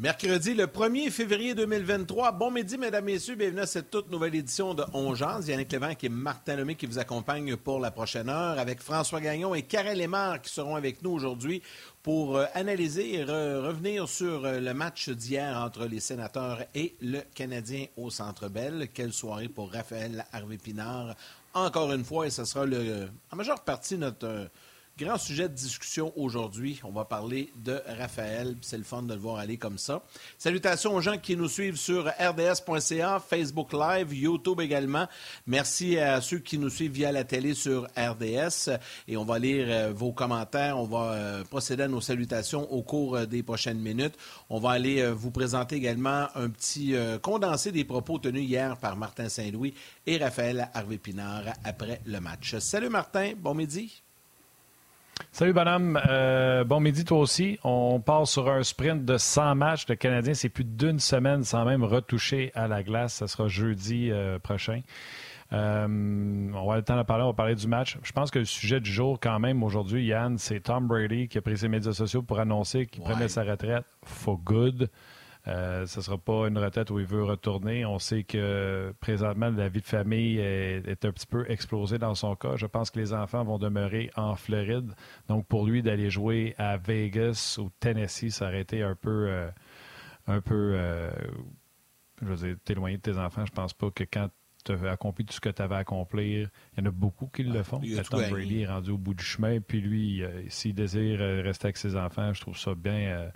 Mercredi, le 1er février 2023. Bon midi, mesdames, messieurs. Bienvenue à cette toute nouvelle édition de Ongeance. Yannick Lévent et Martin Lemay qui vous accompagnent pour la prochaine heure avec François Gagnon et Karel Lemar qui seront avec nous aujourd'hui pour euh, analyser et revenir sur euh, le match d'hier entre les sénateurs et le Canadien au Centre Bell. Quelle soirée pour Raphaël Harvey-Pinard. Encore une fois, et ce sera le, en majeure partie notre euh, Grand sujet de discussion aujourd'hui. On va parler de Raphaël. C'est le fun de le voir aller comme ça. Salutations aux gens qui nous suivent sur rds.ca, Facebook Live, YouTube également. Merci à ceux qui nous suivent via la télé sur RDS. Et on va lire euh, vos commentaires. On va euh, procéder à nos salutations au cours euh, des prochaines minutes. On va aller vous présenter également un petit condensé des propos tenus hier par Martin Saint-Louis et Raphaël Harvey-Pinard après le match. Salut Martin, bon midi. Salut, bonhomme. Euh, bon midi, toi aussi. On part sur un sprint de 100 matchs. Le Canadien, c'est plus d'une semaine sans même retoucher à la glace. Ça sera jeudi euh, prochain. Euh, on va avoir le temps de parler. On va parler du match. Je pense que le sujet du jour, quand même, aujourd'hui, Yann, c'est Tom Brady qui a pris ses médias sociaux pour annoncer qu'il prenait sa retraite for good. Euh, ce ne sera pas une retraite où il veut retourner. On sait que présentement, la vie de famille est, un petit peu explosée dans son cas. Je pense que les enfants vont demeurer en Floride. Donc, pour lui, d'aller jouer à Vegas ou Tennessee, ça aurait été un peu. Euh, un peu euh, je veux dire, t'éloigner de tes enfants. Je pense pas que quand tu as accompli tout ce que tu avais à accomplir, il y en a beaucoup qui le font. Tom Brady est rendu au bout du chemin. Puis lui, s'il désire rester avec ses enfants, je trouve ça bien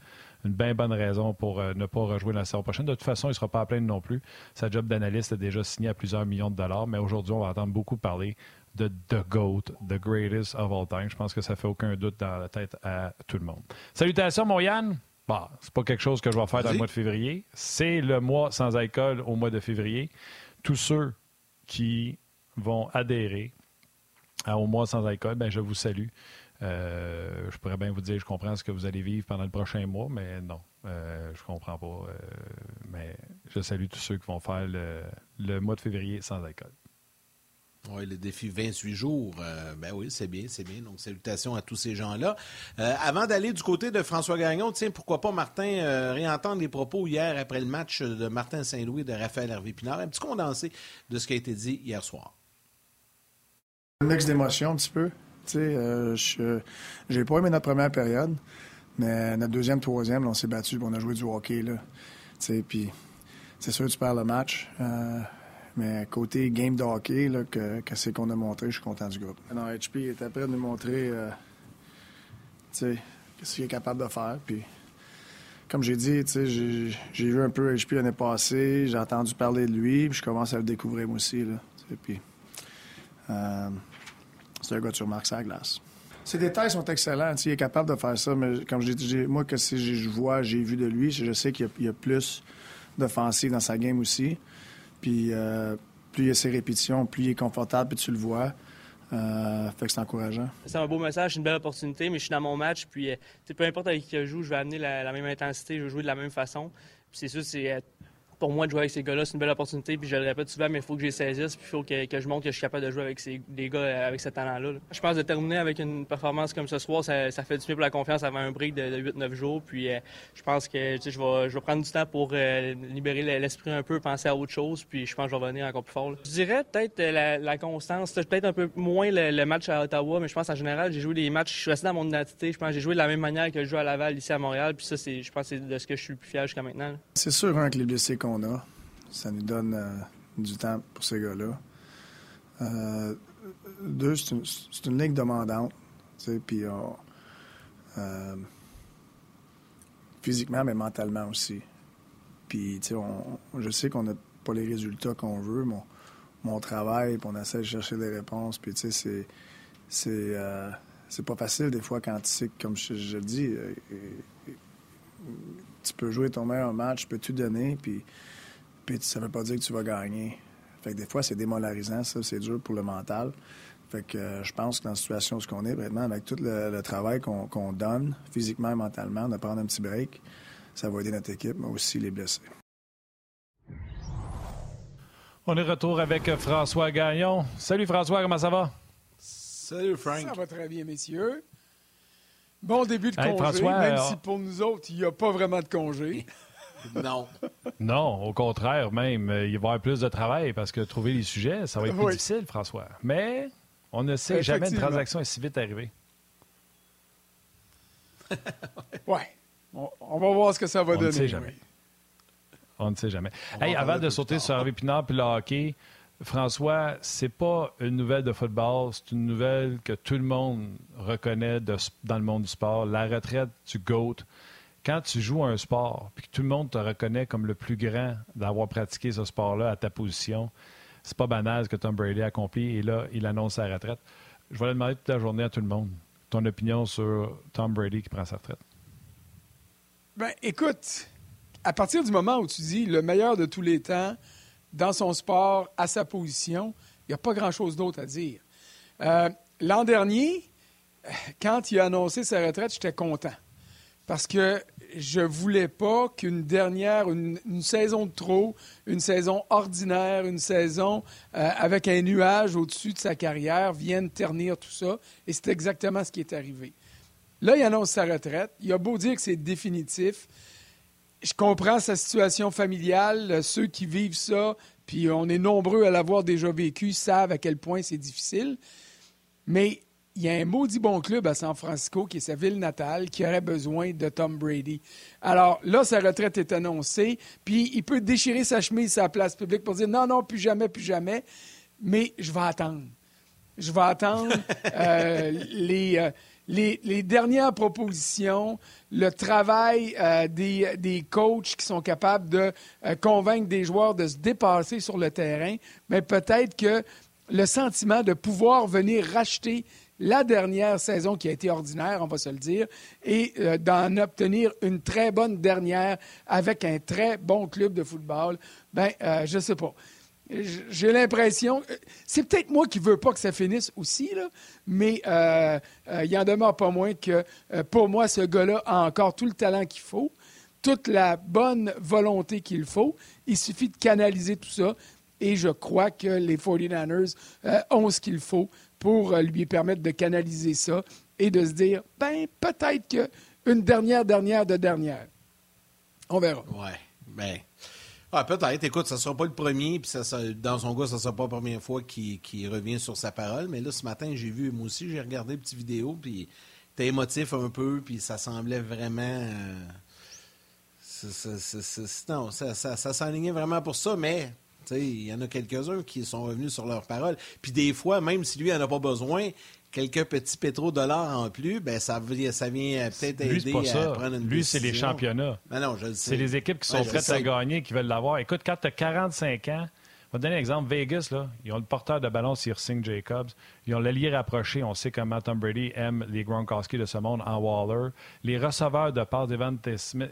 une bien bonne raison pour euh, ne pas rejouer la saison prochaine. De toute façon, il ne sera pas à plaindre non plus. Sa job d'analyste est déjà signé à plusieurs millions de dollars, mais aujourd'hui, on va entendre beaucoup parler de The GOAT, The Greatest of All Time. Je pense que ça fait aucun doute dans la tête à tout le monde. Salutations, mon Yann. Bah, c'est pas quelque chose que je vais faire dans le mois de février. C'est le mois sans alcool au mois de février. Tous ceux qui vont adhérer au mois sans alcool, ben, je vous salue. Euh, je pourrais bien vous dire, je comprends ce que vous allez vivre pendant le prochain mois, mais non, euh, je comprends pas. Euh, mais je salue tous ceux qui vont faire le, mois de février sans alcool. Oui, le défi 28 jours, ben oui, c'est bien, c'est bien. Donc, salutations à tous ces gens-là. avant d'aller du côté de François Gagnon, tiens, pourquoi pas, Martin, réentendre les propos hier après le match de Martin Saint-Louis et de Raphaël Hervé-Pinard. Un petit condensé de ce qui a été dit hier soir. Un mix d'émotions, un petit peu. Euh, j'ai pas aimé notre première période, mais notre deuxième, troisième, on s'est battu, on a joué du hockey. Là, puis c'est sûr que tu perds le match. Euh, mais côté game de hockey, là, que, c'est qu'on a montré, je suis content du groupe. Non, HP était prêt de nous montrer euh, ce qu'il est capable de faire. Puis, comme j'ai dit, j'ai vu un peu HP l'année passée, j'ai entendu parler de lui, puis je commence à le découvrir moi aussi. Là, puis, c'est un gars sur marque sa glace. Ses détails sont excellents. Il est capable de faire ça, mais comme je dis, moi, que si je vois, j'ai vu de lui, je sais qu'il y, a plus d'offensive dans sa game aussi. Puis euh, plus il y a ses répétitions, plus il est confortable, puis tu le vois. Euh, fait que c'est encourageant. C'est un beau message, une belle opportunité, mais je suis dans mon match, puis euh, peu importe avec qui je joue, je vais amener la, la, même intensité, je vais jouer de la même façon. Puis c'est sûr, c'est pour moi, de jouer avec ces gars-là, c'est une belle opportunité. Puis je le répète souvent, mais il faut que les saisisse. Puis il faut que, je montre que je suis capable de jouer avec ces, des gars euh, avec ce talent-là. Je pense de terminer avec une performance comme ce soir, ça, fait du bien pour la confiance avant un break de, 8-9 jours. Puis euh, je pense que je, vais, je vais prendre du temps pour euh, libérer l'esprit un peu, penser à autre chose. Puis je pense que je vais revenir encore plus fort. Je dirais peut-être la, constance. Peut-être un peu moins le, match à Ottawa, mais je pense en général, j'ai joué des matchs. Je suis resté dans mon identité. Je pense que j'ai joué de la même manière que je joue à Laval ici à Montréal. Puis ça, je pense c'est de ce que je suis le plus fier jusqu'à maintenant. C'est sûr, hein, que les blessés qu'on a ça nous donne euh, du temps pour ces gars-là. Euh, deux, c'est une, une, ligue demandante. Puis euh, physiquement, mais mentalement aussi. Puis, je sais qu'on n'a pas les résultats qu'on veut, mais on, travaille, puis on essaie de chercher des réponses. Puis, tu sais, c'est, c'est, pas facile des fois quand tu sais, comme je le dis, tu peux jouer ton meilleur match, tu peux tout donner, puis puis ça veut pas dire que tu vas gagner. Fait que des fois, c'est démolarisant, ça, c'est dur pour le mental. Fait que euh, je pense que dans la situation où on est, vraiment, avec tout le, travail qu'on donne, physiquement et mentalement, de prendre un petit break, ça va aider notre équipe, mais aussi les blessés. On est retour avec François Gagnon. Salut François, comment ça va? Salut Frank. Ça va très bien, messieurs. Bon début de congé, même si pour nous autres, il n'y a pas vraiment de congé. Non. Non, au contraire, même. Il va y avoir plus de travail parce que trouver les sujets, ça va être plus difficile, François. Mais on ne sait jamais une transaction est si vite arrivée. ouais. On, va voir ce que ça va donner. On ne sait jamais. On ne sait jamais. Hey, avant de sauter sur Harvey Pinard puis le hockey, François, c'est pas une nouvelle de football, c'est une nouvelle que tout le monde reconnaît dans le monde du sport. La retraite du GOAT. Quand tu joues un sport, puis que tout le monde te reconnaît comme le plus grand d'avoir pratiqué ce sport-là à ta position, c'est pas banal que Tom Brady a accompli. Et là, il annonce sa retraite. Je vais demander toute la journée à tout le monde ton opinion sur Tom Brady qui prend sa retraite. Ben, écoute, à partir du moment où tu dis le meilleur de tous les temps, dans son sport, à sa position, il n'y a pas grand-chose d'autre à dire. Euh, l'an dernier, quand il a annoncé sa retraite, j'étais content. Parce que je ne voulais pas qu'une dernière, une, saison de trop, une saison ordinaire, une saison euh, avec un nuage au-dessus de sa carrière vienne ternir tout ça. Et c'est exactement ce qui est arrivé. Là, il annonce sa retraite. Il a beau dire que c'est définitif je comprends sa situation familiale. Ceux qui vivent ça, puis on est nombreux à l'avoir déjà vécu, savent à quel point c'est difficile. Mais il y a un maudit bon club à San Francisco, qui est sa ville natale, qui aurait besoin de Tom Brady. Alors là, sa retraite est annoncée, puis il peut déchirer sa chemise sa place publique pour dire non, non, plus jamais, plus jamais. Mais je vais attendre. Je vais attendre euh, les. Euh, les, dernières propositions, le travail euh, des, coachs qui sont capables de euh, convaincre des joueurs de se dépasser sur le terrain, mais peut-être que le sentiment de pouvoir venir racheter la dernière saison qui a été ordinaire, on va se le dire, et euh, d'en obtenir une très bonne dernière avec un très bon club de football, ben, je ne sais pas j'ai l'impression. C'est peut-être moi qui ne veux pas que ça finisse aussi, là, mais euh, euh, il en demeure pas moins que euh, pour moi, ce gars-là a encore tout le talent qu'il faut, toute la bonne volonté qu'il faut. Il suffit de canaliser tout ça. Et je crois que les 49ers ont ce qu'il faut pour lui permettre de canaliser ça et de se dire ben, peut-être qu'une dernière, dernière de dernière. On verra. Ouais. Ben. Ah, peut-être. Écoute, ça ne sera pas le premier, puis ça, dans son cas, ça ne sera pas la première fois qu'il revient sur sa parole. Mais là, ce matin, j'ai vu, moi aussi, j'ai regardé une petite vidéo, puis t'es émotif un peu, puis ça semblait vraiment. non, ça, ça, ça s'enlignait vraiment pour ça, mais il y en a quelques-uns qui sont revenus sur leur parole. Puis des fois, même si lui n'en a pas besoin, quelques petits pétrodollars en plus, ben ça, ça vient peut-être aider à prendre une Lui, c'est les championnats. Ben non, je C'est les équipes qui sont prêtes à gagner, qui veulent l'avoir. Écoute, quand tu as 45 ans, je vais te donner un exemple. Vegas, là, ils ont le porteur de ballon, Sir Singh Jacobs. Ils ont l'allié rapproché. On sait comment Tom Brady aime les Gronkowski de ce monde en Waller. Les receveurs de passe Devante Smith,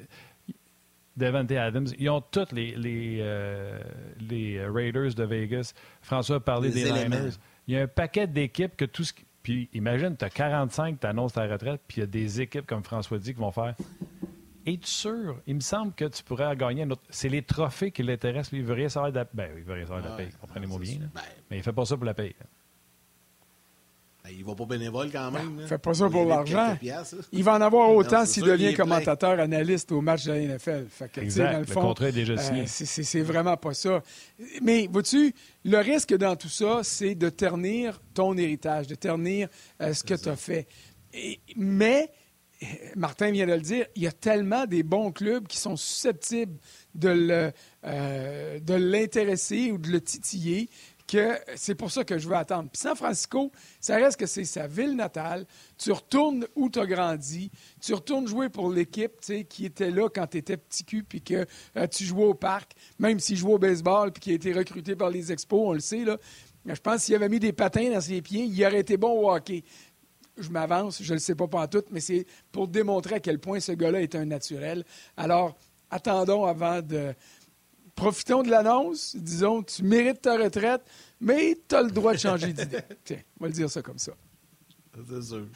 Devante Adams, ils ont tous les, les, euh, les Raiders de Vegas. François a parlé des Niners. Il y a un paquet d'équipes que tout ce qui puis imagine, tu as 45, tu annonces ta retraite, puis il y a des équipes comme François dit qui vont faire. Es-tu sûr? Il me semble que tu pourrais gagner un autre. C'est les trophées qui l'intéressent. Lui, il veut rien savoir de la Ben, il veut rien savoir de la paye. Comprenez-moi bien. Ben, Mais il fait pas ça pour la paye. Il va pas bénévole quand même. Il fait pas ça pour l'argent. Il va en avoir autant s'il devient commentateur, analyste au match de la NFL. exact. le, contrat est déjà signé. Euh, c'est vraiment pas ça. Mais vois-tu, le risque dans tout ça, c'est de ternir ton héritage, de ternir euh, ce que tu as fait. mais, Martin vient de le dire, il y a tellement des bons clubs qui sont susceptibles de euh, l'intéresser ou de le titiller c'est pour ça que je veux attendre. Puis San Francisco, ça reste que c'est sa ville natale. Tu retournes où tu as grandi. Tu retournes jouer pour l'équipe qui était là quand tu étais petit cul puis que euh, tu jouais au parc, même s'il jouait au baseball puis qui a été recruté par les expos, on le sait. Là. Je pense s'il avait mis des patins dans ses pieds, il aurait été bon au hockey. Je m'avance, je ne le sais pas pas tout, mais c'est pour démontrer à quel point ce gars-là est un naturel. Alors, attendons avant de, profitons de l'annonce. Disons, tu mérites ta retraite, mais tu as le droit de changer d'idée. Tiens, on va le dire ça comme ça. C'est sûr.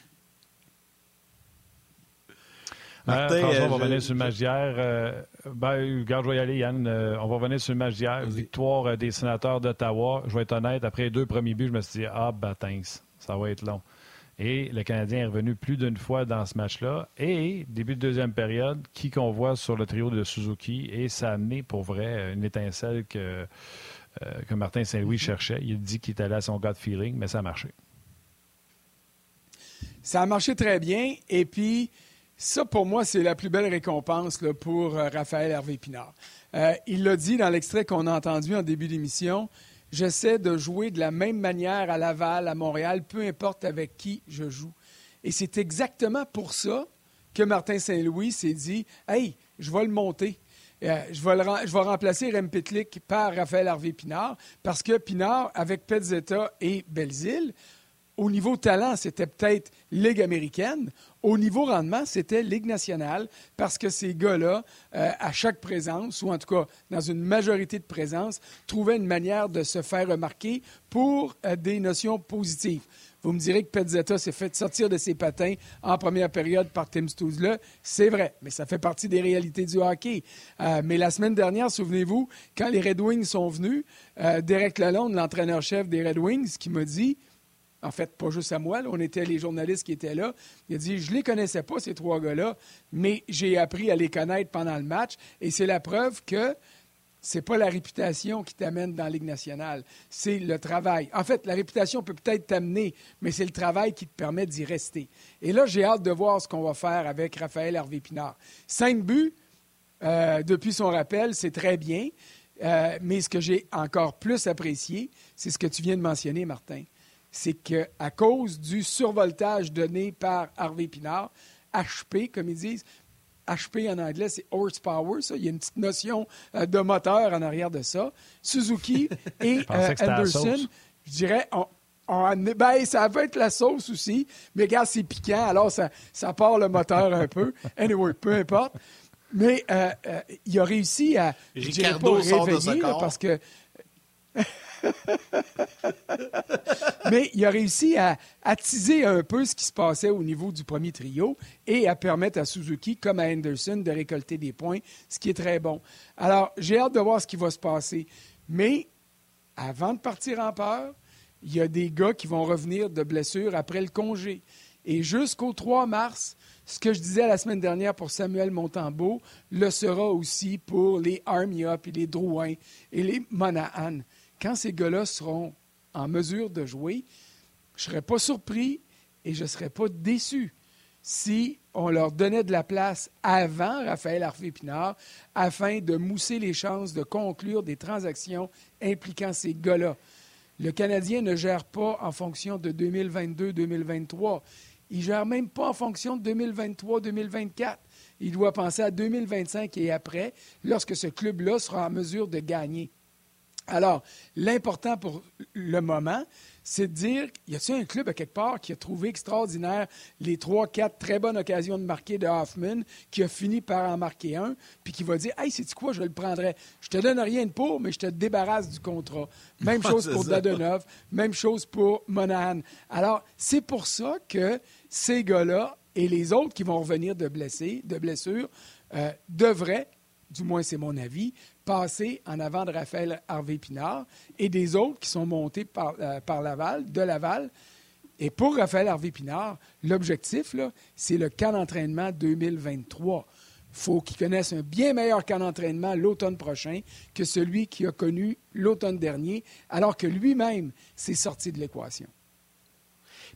Martin, François, on va euh, revenir sur le match d'hier. Euh, ben, regarde, je vais y aller, Yann. Euh, on va revenir sur le match d'hier. Victoire des sénateurs d'Ottawa. Je vais être honnête, après les deux premiers buts, je me suis dit, ah, ben, thanks, ça va être long. Et le Canadien est revenu plus d'une fois dans ce match-là. Et début de deuxième période, qui qu'on voit sur le trio de Suzuki. Et ça a amené pour vrai une étincelle que, euh, que Martin Saint-Louis cherchait. Il dit qu'il était allé à son gut feeling, mais ça a marché. Ça a marché très bien. Et puis, ça, pour moi, c'est la plus belle récompense pour euh, Raphaël Hervé Pinard. Euh, il l'a dit dans l'extrait qu'on a entendu en début d'émission. J'essaie de jouer de la même manière à Laval, à Montréal, peu importe avec qui je joue. Et c'est exactement pour ça que Martin Saint-Louis s'est dit Hey, je vais le monter. Euh, je, vais je, vais remplacer Rem Pitlick par Raphaël Harvey Pinard parce que Pinard, avec Petzetta et Belzile, au niveau talent, c'était peut-être Ligue américaine. Au niveau rendement, c'était Ligue nationale parce que ces gars-là, euh, à chaque présence, ou en tout cas dans une majorité de présences, trouvaient une manière de se faire remarquer pour euh, des notions positives. Vous me direz que Petzetta s'est fait sortir de ses patins en première période par Tim Stouzla. C'est vrai, mais ça fait partie des réalités du hockey. Euh, mais la semaine dernière, souvenez-vous, quand les Red Wings sont venus, Derek Lalonde, l'entraîneur-chef des Red Wings, qui m'a dit en fait, pas juste à moi, on était les journalistes qui étaient là. Il a dit Je ne les connaissais pas, ces trois gars-là, mais j'ai appris à les connaître pendant le match. Et c'est la preuve que ce n'est pas la réputation qui t'amène dans la Ligue nationale, c'est le travail. En fait, la réputation peut peut-être t'amener, mais c'est le travail qui te permet d'y rester. Et là, j'ai hâte de voir ce qu'on va faire avec Raphaël Hervé Pinard. Cinq buts euh, depuis son rappel, c'est très bien. Euh, mais ce que j'ai encore plus apprécié, c'est ce que tu viens de mentionner, Martin c'est qu'à cause du survoltage donné par Harvey Pinard, HP, comme ils disent, HP en anglais, c'est horsepower, ça. Il y a une petite notion euh, de moteur en arrière de ça. Suzuki et euh, Anderson, je dirais, ben, ça va être la sauce aussi, mais regarde, c'est piquant, alors ça, ça part le moteur un peu. Anyway, peu importe. Mais euh, il a réussi à, je dirais pas réveiller, parce que Mais il a réussi à attiser un peu ce qui se passait au niveau du premier trio et à permettre à Suzuki, comme à Anderson, de récolter des points, ce qui est très bon. Alors, j'ai hâte de voir ce qui va se passer. Mais avant de partir en peur, il y a des gars qui vont revenir de blessure après le congé. Et jusqu'au 3 mars, ce que je disais la semaine dernière pour Samuel Montembeau le sera aussi pour les Armia, puis les Drouin et les Monahan quand ces gars-là seront en mesure de jouer, je ne serais pas surpris et je ne serais pas déçu si on leur donnait de la place avant Raphaël Harvey-Pinard afin de mousser les chances de conclure des transactions impliquant ces gars-là. Le Canadien ne gère pas en fonction de 2022-2023. Il ne gère même pas en fonction de 2023-2024. Il doit penser à 2025 et après, lorsque ce club-là sera en mesure de gagner. Alors, l'important pour le moment, c'est de dire, y a-t-il un club à quelque part qui a trouvé extraordinaire les trois, quatre très bonnes occasions de marquer de Hoffman, qui a fini par en marquer un, puis qui va dire, hey, c'est quoi, je le prendrais. Je te donne rien de pour, mais je te débarrasse du contrat. Même chose pour Dadonov, même chose pour Monahan. Alors, c'est pour ça que ces gars-là et les autres qui vont revenir de blessés, de blessures, euh, devraient du moins c'est mon avis, passer en avant de Raphaël Harvey-Pinard et des autres qui sont montés par, euh, Laval, de Laval. Et pour Raphaël Harvey-Pinard, l'objectif, c'est le camp d'entraînement 2023. Il faut qu'il connaisse un bien meilleur camp d'entraînement l'automne prochain que celui qu'il a connu l'automne dernier, alors que lui-même s'est sorti de l'équation.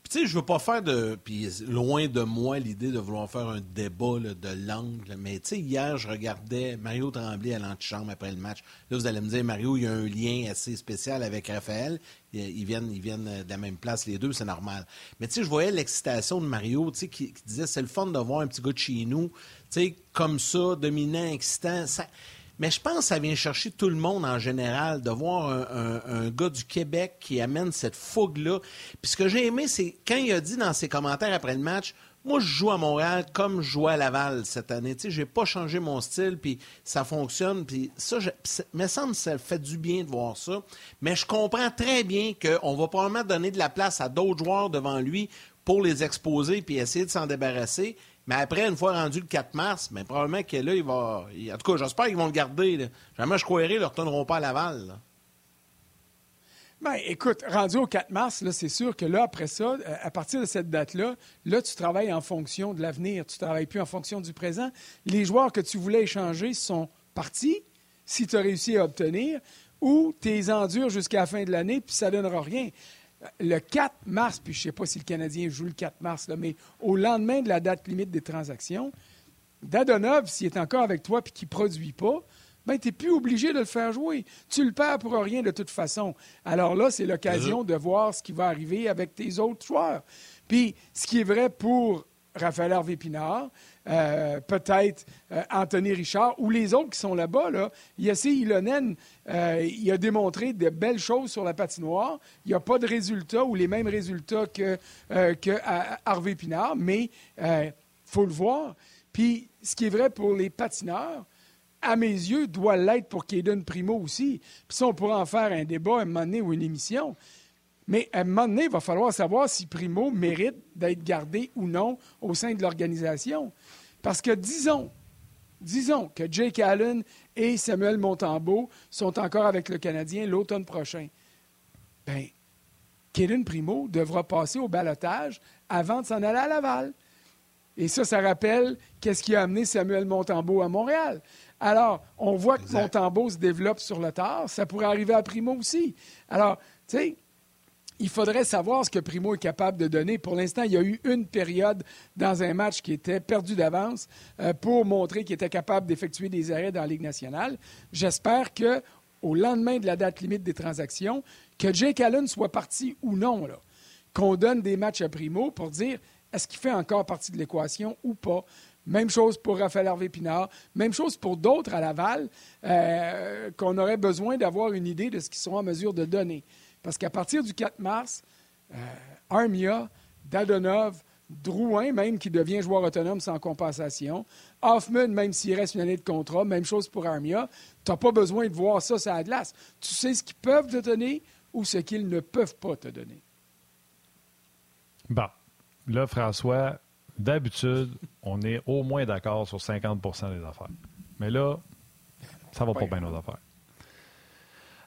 Puis tu sais, je veux pas faire de. Puis loin de moi l'idée de vouloir faire un débat de langue. Mais tu sais, hier, je regardais Mario Tremblay à l'antichambre après le match. Là, vous allez me dire, Mario, il y a un lien assez spécial avec Raphaël. Ils viennent, ils viennent de la même place, les deux, c'est normal. Mais tu sais, je voyais l'excitation de Mario, tu sais, qui, disait c'est le fun de voir un petit gars de chez nous, tu sais, comme ça, dominant, excitant. Ça mais je pense que ça vient chercher tout le monde en général, de voir un, gars du Québec qui amène cette fougue-là. Puis ce que j'ai aimé, c'est quand il a dit dans ses commentaires après le match, moi, je joue à Montréal comme je jouais à Laval cette année. Tu sais, j'ai pas changé mon style, puis ça fonctionne. Puis ça, je, me semble que ça fait du bien de voir ça. Mais je comprends très bien qu'on va probablement donner de la place à d'autres joueurs devant lui pour les exposer puis essayer de s'en débarrasser. Mais après, une fois rendu le 4 mars, mais probablement que là, il va. En tout cas, j'espère qu'ils vont le garder. Jamais je croirais, ils ne retourneront pas à Laval. Ben, écoute, rendu au 4 mars, là, c'est sûr que là, après ça, euh, à partir de cette date-là, là, tu travailles en fonction de l'avenir. Tu ne travailles plus en fonction du présent. Les joueurs que tu voulais échanger sont partis, si tu as réussi à obtenir, ou tu les endures jusqu'à la fin de l'année, puis ça ne donnera rien. Le 4 mars, puis je ne sais pas si le Canadien joue le 4 mars, là, mais au lendemain de la date limite des transactions, Dadonov, s'il est encore avec toi et qu'il ne produit pas, ben, tu n'es plus obligé de le faire jouer. Tu le perds pour rien de toute façon. Alors là, c'est l'occasion de voir ce qui va arriver avec tes autres joueurs. Puis, ce qui est vrai pour Raphaël Harvey Pinard, euh, peut-être euh, Anthony Richard ou les autres qui sont là-bas. Là. Yassi Ilonen, euh, il a démontré de belles choses sur la patinoire. Il n'y a pas de résultats ou les mêmes résultats que, que Pinard, mais il faut le voir. Puis, ce qui est vrai pour les patineurs, à mes yeux, doit l'être pour Caden Primo aussi. Puis ça, on pourrait en faire un débat un moment ou une émission. Mais à un moment donné, il va falloir savoir si Primo mérite d'être gardé ou non au sein de l'organisation. Parce que disons, disons que Jake Allen et Samuel Montembeau sont encore avec le Canadien l'automne prochain. Bien, Kaden Primo devra passer au balotage avant de s'en aller à Laval. Et ça, ça rappelle qu'est-ce qui a amené Samuel Montembeau à Montréal. Alors, on voit que Montembeau se développe sur le tard. Ça pourrait arriver à Primo aussi. Alors, tu sais, il faudrait savoir ce que Primo est capable de donner. Pour l'instant, il y a eu une période dans un match qui était perdu d'avance euh, pour montrer qu'il était capable d'effectuer des arrêts dans la Ligue nationale. J'espère que au lendemain de la date limite des transactions, que Jake Allen soit parti ou non, qu'on donne des matchs à Primo pour dire est-ce qu'il fait encore partie de l'équation ou pas? Même chose pour Raphaël Hervé Pinard. Même chose pour d'autres à Laval euh, qu'on aurait besoin d'avoir une idée de ce qu'ils sont en mesure de donner. Parce qu'à partir du 4 mars, euh, Armia, Dadonov, Drouin, même qui devient joueur autonome sans compensation, Hoffman, même s'il reste une année de contrat, même chose pour Armia, tu n'as pas besoin de voir ça sur la glace. Tu sais ce qu'ils peuvent te donner ou ce qu'ils ne peuvent pas te donner. Bon. Là, François, d'habitude, on est au moins d'accord sur 50% des affaires. Mais là, ça va pas bien nos affaires.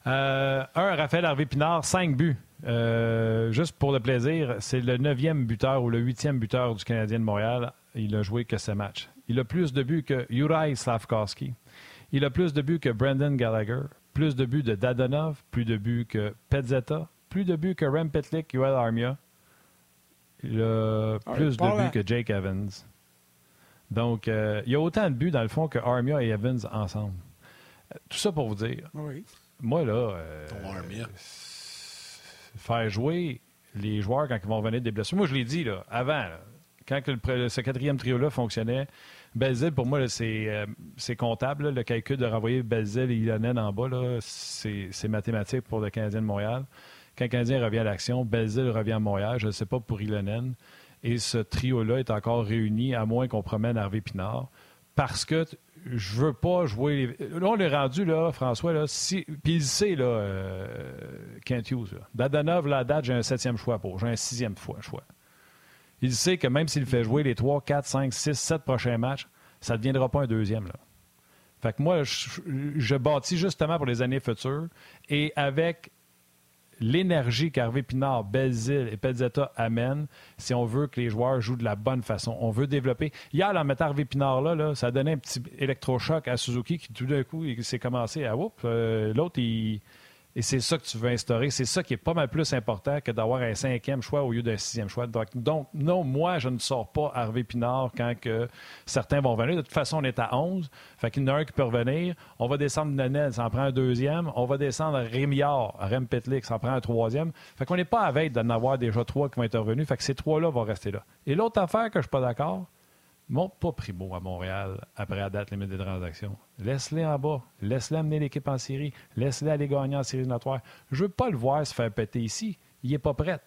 Euh, un, Raphaël Harvey Pinard, cinq buts. Euh, juste pour le plaisir, c'est le neuvième buteur ou le huitième buteur du Canadien de Montréal. Il a joué que ce match. Il a plus de buts que Juraj Slavkovski. Il a plus de buts que Brendan Gallagher. Plus de buts de Dadonov. Plus de buts que Pezzetta. Plus de buts que Rem Petlik, Yoel Armia. Il a plus de buts que Jake Evans. Donc, euh, il y a autant de buts, dans le fond, que Armia et Evans ensemble. Tout ça pour vous dire. Moi, là. Euh, faire jouer les joueurs quand ils vont venir des blessures. Moi, je l'ai dit, là, avant, quand ce quatrième trio-là fonctionnait, Belzil, pour moi, euh, c'est comptable. le calcul de renvoyer Belzil et Ilonen en bas, c'est mathématique pour le Canadien de Montréal. Quand le Canadien revient à l'action, Belzil revient à Montréal. Je ne sais pas pour Ilonen. Et ce trio-là est encore réuni, à moins qu'on promène Harvey Pinard. Parce que je veux pas jouer. Là, on est rendu, là, François, là, puis il sait, là, euh, Kent Hughes. Là. Dadanov, la date, j'ai un septième choix pour. J'ai un sixième choix. Il sait que même s'il fait jouer les trois, quatre, cinq, six, sept prochains matchs, ça ne deviendra pas un deuxième. Là. Fait que moi, je, je bâtis justement pour les années futures. Et avec l'énergie qu'Harvey Pinard, Belzile et Pezzetta amènent si on veut que les joueurs jouent de la bonne façon. On veut développer. Hier, en mettant Harvey Pinard là, ça a donné un petit électrochoc à Suzuki qui tout d'un coup s'est commencé à. Euh, l'autre, il et c'est ça que tu veux instaurer. C'est ça qui est pas mal plus important que d'avoir un cinquième choix au lieu d'un sixième choix. Donc, non, moi, je ne sors pas Harvey Pinard quand que certains vont venir. De toute façon, on est à 11. Fait qu'il y en a un qui peut revenir. On va descendre Nanel, ça en prend un deuxième. On va descendre Rémiard, Rem Petlik, ça en prend un troisième. Fait qu'on n'est pas à veille d'en avoir déjà trois qui vont être revenus. Fait que ces trois-là vont rester là. Et l'autre affaire que je ne suis pas d'accord, Monte pas Primo à Montréal après la date limite des transactions. Laisse-les en bas. Laisse-les amener l'équipe en série. Laisse-les aller gagner en série notoire. Je veux pas le voir se faire péter ici. Il est pas prêt.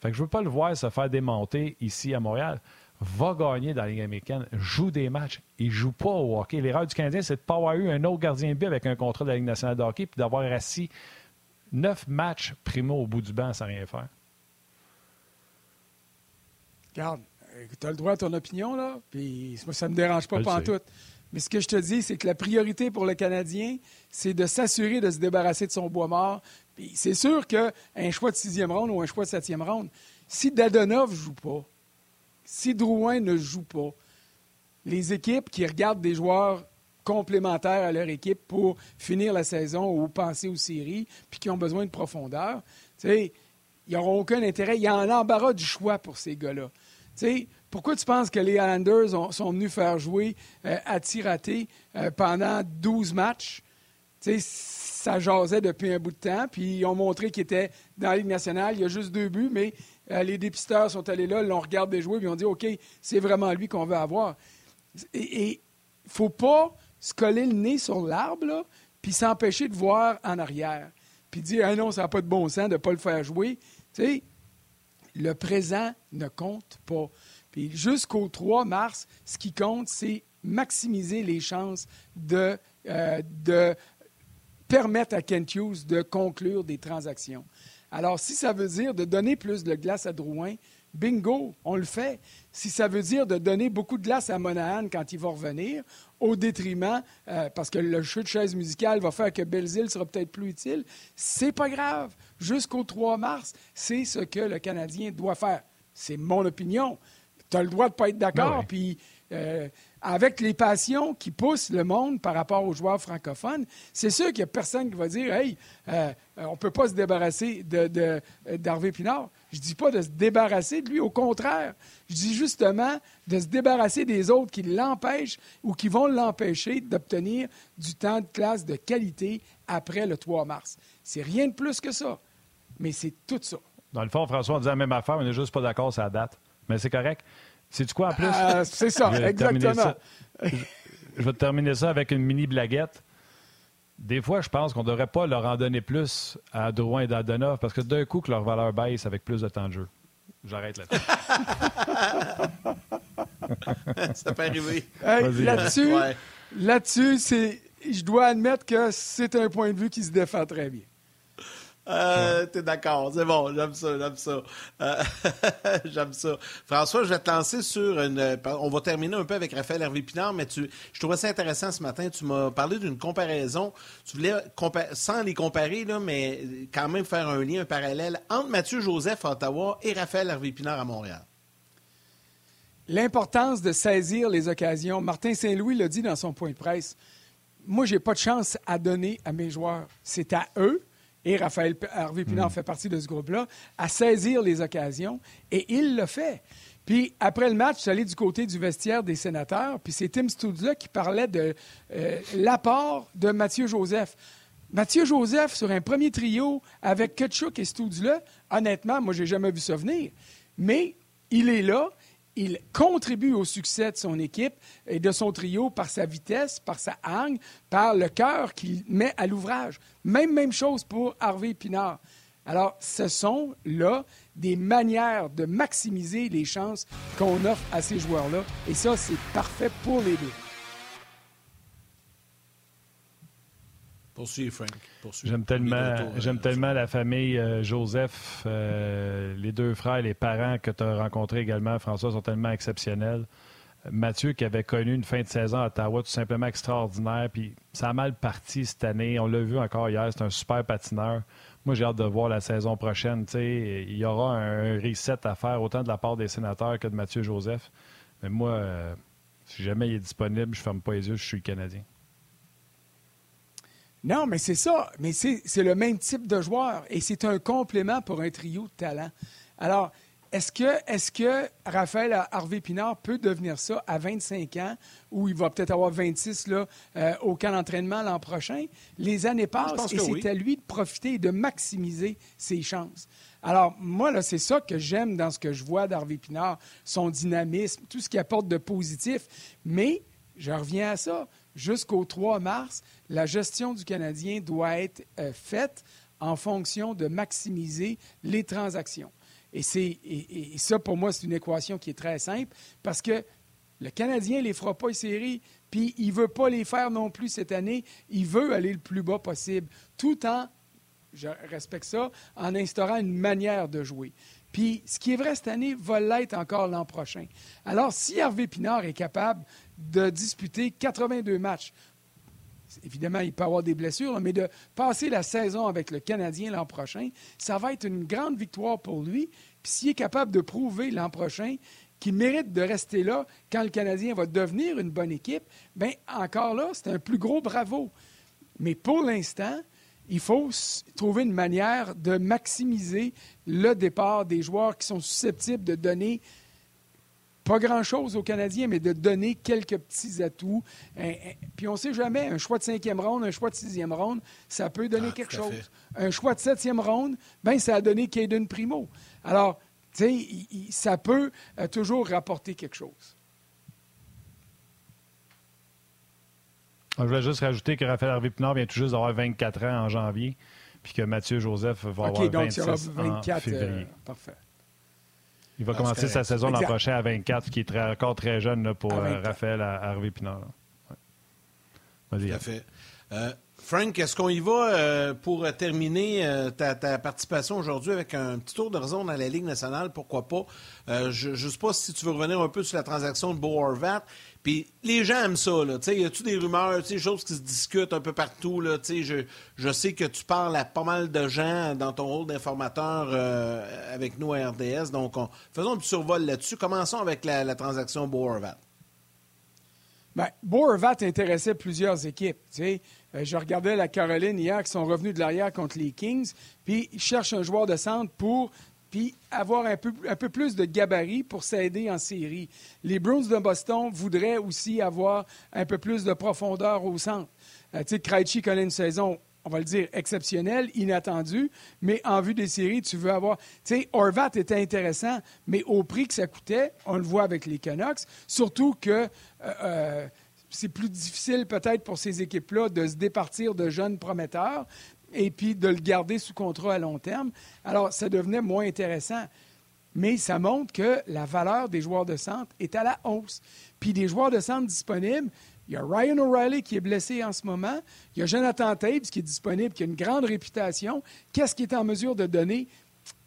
Fait que je veux pas le voir se faire démonter ici à Montréal. Va gagner dans la Ligue américaine. Joue des matchs. Il joue pas au hockey. L'erreur du Canadien, c'est de pas avoir eu un autre gardien de but avec un contrat de la Ligue nationale de hockey puis d'avoir assis neuf matchs Primo au bout du banc sans rien faire. Garde tu as le droit à ton opinion, là, puis ça ne me dérange pas, pas en tout. Mais ce que je te dis, c'est que la priorité pour le Canadien, c'est de s'assurer de se débarrasser de son bois mort. Puis c'est sûr qu'un choix de sixième ronde ou un choix de septième ronde, si Dadonov ne joue pas, si Drouin ne joue pas, les équipes qui regardent des joueurs complémentaires à leur équipe pour finir la saison ou penser aux séries, puis qui ont besoin de profondeur, ils n'auront aucun intérêt. Il y a un embarras du choix pour ces gars-là. Pourquoi tu penses que les Islanders sont venus faire jouer euh, à Tiraté euh, pendant 12 matchs? ça jasait depuis un bout de temps, puis ils ont montré qu'ils étaient dans la Ligue nationale. Il y a juste deux buts, mais euh, les dépisteurs sont allés là, l'ont regardé jouer, puis ils ont dit OK, c'est vraiment lui qu'on veut avoir. Et il faut pas se coller le nez sur l'arbre, puis s'empêcher de voir en arrière. Puis dire, ah non, ça n'a pas de bon sens de ne pas le faire jouer. Le présent ne compte pas. Puis jusqu'au 3 mars, ce qui compte, c'est maximiser les chances de, euh, de permettre à Kent Hughes de conclure des transactions. Alors, si ça veut dire de donner plus de glace à Drouin, bingo, on le fait. Si ça veut dire de donner beaucoup de glace à Monahan quand il va revenir, au détriment, euh, parce que le jeu de chaise musicale va faire que Belzile sera peut-être plus utile, c'est pas grave. Jusqu'au 3 mars, c'est ce que le Canadien doit faire. C'est mon opinion. Tu as le droit de ne pas être d'accord, ben puis euh, avec les passions qui poussent le monde par rapport aux joueurs francophones, c'est sûr qu'il n'y a personne qui va dire Hey, euh, on ne peut pas se débarrasser d'Harvey de, Pinard. Je ne dis pas de se débarrasser de lui, au contraire. Je dis justement de se débarrasser des autres qui l'empêchent ou qui vont l'empêcher d'obtenir du temps de classe de qualité après le 3 mars. C'est rien de plus que ça. Mais c'est tout ça. Dans le fond, François, on disait la même affaire, on n'est juste pas d'accord sur la date. Mais c'est correct. C'est du quoi en plus? Euh, c'est ça, exactement. Je, vais terminer ça avec une mini blaguette. Des fois, je pense qu'on ne devrait pas leur en donner plus à Drouin et Dadonov parce que d'un coup, que leur valeur baisse avec plus de temps de jeu. J'arrête là-dessus. ça peut arriver. là-dessus, là-dessus, je dois admettre que c'est un point de vue qui se défend très bien. Euh, T'es d'accord, c'est bon, j'aime ça, j'aime ça. Euh, j'aime ça. François, je vais te lancer sur une. On va terminer un peu avec Raphaël Hervé Pinard, mais tu, je trouvais ça intéressant ce matin. Tu m'as parlé d'une comparaison. Tu voulais, sans les comparer, là, mais quand même faire un lien, un parallèle entre Mathieu Joseph à Ottawa et Raphaël Hervé Pinard à Montréal. L'importance de saisir les occasions. Martin Saint-Louis l'a dit dans son point de presse. Moi, j'ai pas de chance à donner à mes joueurs. C'est à eux et Raphaël Harvey Pinard hmm. fait partie de ce groupe-là, à saisir les occasions, et il le fait. Puis après le match, je suis allé du côté du vestiaire des sénateurs, puis c'est Tim Studza qui parlait de euh, l'apport de Mathieu Joseph. Mathieu Joseph, sur un premier trio avec Kutchuk et Studza, honnêtement, moi, j'ai jamais vu ça venir. Mais il est là, il contribue au succès de son équipe et de son trio par sa vitesse, par sa hargne, par le cœur qu'il met à l'ouvrage. Même, même chose pour Harvey Pinard. Alors, ce sont là des manières de maximiser les chances qu'on offre à ces joueurs-là. Et ça, c'est parfait pour les deux. Poursuis, Frank. J'aime tellement, j'aime tellement la famille euh, Joseph, euh, les deux frères, les parents que tu as rencontrés également, François, sont tellement exceptionnels. Mathieu, qui avait connu une fin de saison à Ottawa tout simplement extraordinaire, puis ça a mal parti cette année. On l'a vu encore hier, c'est un super patineur. Moi, j'ai hâte de voir la saison prochaine. il y aura un reset à faire, autant de la part des sénateurs que de Mathieu Joseph. Mais moi, euh, si jamais il est disponible, je ferme pas les yeux, je suis Canadien. Non, mais c'est ça. Mais c'est le même type de joueur et c'est un complément pour un trio de talent. Alors, est-ce que, est que Raphaël Harvey Pinard peut devenir ça à 25 ans ou il va peut-être avoir 26 là, euh, au camp d'entraînement l'an prochain? Les années passent et c'est à lui de profiter et de maximiser ses chances. Alors, moi, là, c'est ça que j'aime dans ce que je vois d'Harvey Pinard, son dynamisme, tout ce qu'il apporte de positif. Mais, je reviens à ça, jusqu'au 3 mars, la gestion du Canadien doit être euh, faite en fonction de maximiser les transactions. Et, ça, pour moi, c'est une équation qui est très simple parce que le Canadien ne les fera pas les séries, puis il ne veut pas les faire non plus cette année. Il veut aller le plus bas possible, tout en, je respecte ça, en instaurant une manière de jouer. Puis ce qui est vrai cette année va l'être encore l'an prochain. Alors, si Hervé Pinard est capable de disputer 82 matchs, évidemment, il peut avoir des blessures, mais de passer la saison avec le Canadien l'an prochain, ça va être une grande victoire pour lui. Puis s'il est capable de prouver l'an prochain qu'il mérite de rester là quand le Canadien va devenir une bonne équipe, bien encore là, c'est un plus gros bravo. Mais pour l'instant, il faut trouver une manière de maximiser le départ des joueurs qui sont susceptibles de donner pas grand-chose aux Canadiens, mais de donner quelques petits atouts. puis on ne sait jamais, un choix de cinquième ronde, un choix de sixième ronde, ça peut donner ah, quelque chose. Un choix de septième ronde, ben ça a donné Caden Primo. Alors, tu sais, ça peut euh, toujours rapporter quelque chose. Je voulais juste rajouter que Raphaël Harvey Pinard vient tout juste d'avoir 24 ans en janvier, puis que Mathieu Joseph va avoir 26 en février. Euh, parfait. Il va ah, commencer sa saison l'an prochain à 24, ce qui est encore très jeune pour euh, Raphaël Harvey Pinard. Vas-y. Tout à fait. Euh, Frank, est-ce qu'on y va euh, pour terminer ta, participation aujourd'hui avec un petit tour de raison dans la Ligue nationale? Pourquoi pas? je ne sais pas si tu veux revenir un peu sur la transaction de Bo Horvat. Puis les gens aiment ça, là. y a-tu des rumeurs, des choses qui se discutent un peu partout, là? Je, je sais que tu parles à pas mal de gens dans ton rôle d'informateur euh, avec nous à RDS. Donc, faisons un petit survol là-dessus. Commençons avec la, transaction Boervat. Bien, Boervat intéressait plusieurs équipes. Euh, je regardais la Caroline hier qui sont revenus de l'arrière contre les Kings, puis ils cherchent un joueur de centre pour puis avoir un peu, plus de gabarit pour s'aider en série. Les Bruins de Boston voudraient aussi avoir un peu plus de profondeur au centre. Euh, tu sais, Krejci connaît une saison on va le dire, exceptionnelle, inattendue, mais en vue des séries, tu veux avoir... Tu sais, Orvat était intéressant, mais au prix que ça coûtait, on le voit avec les Canucks, surtout que euh, euh, c'est plus difficile peut-être pour ces équipes-là de se départir de jeunes prometteurs et puis de le garder sous contrat à long terme. Alors, ça devenait moins intéressant. Mais ça montre que la valeur des joueurs de centre est à la hausse. Puis des joueurs de centre disponibles, il y a Ryan O'Reilly qui est blessé en ce moment. Il y a Jonathan Tabes qui est disponible, qui a une grande réputation. Qu'est-ce qu'il est en mesure de donner?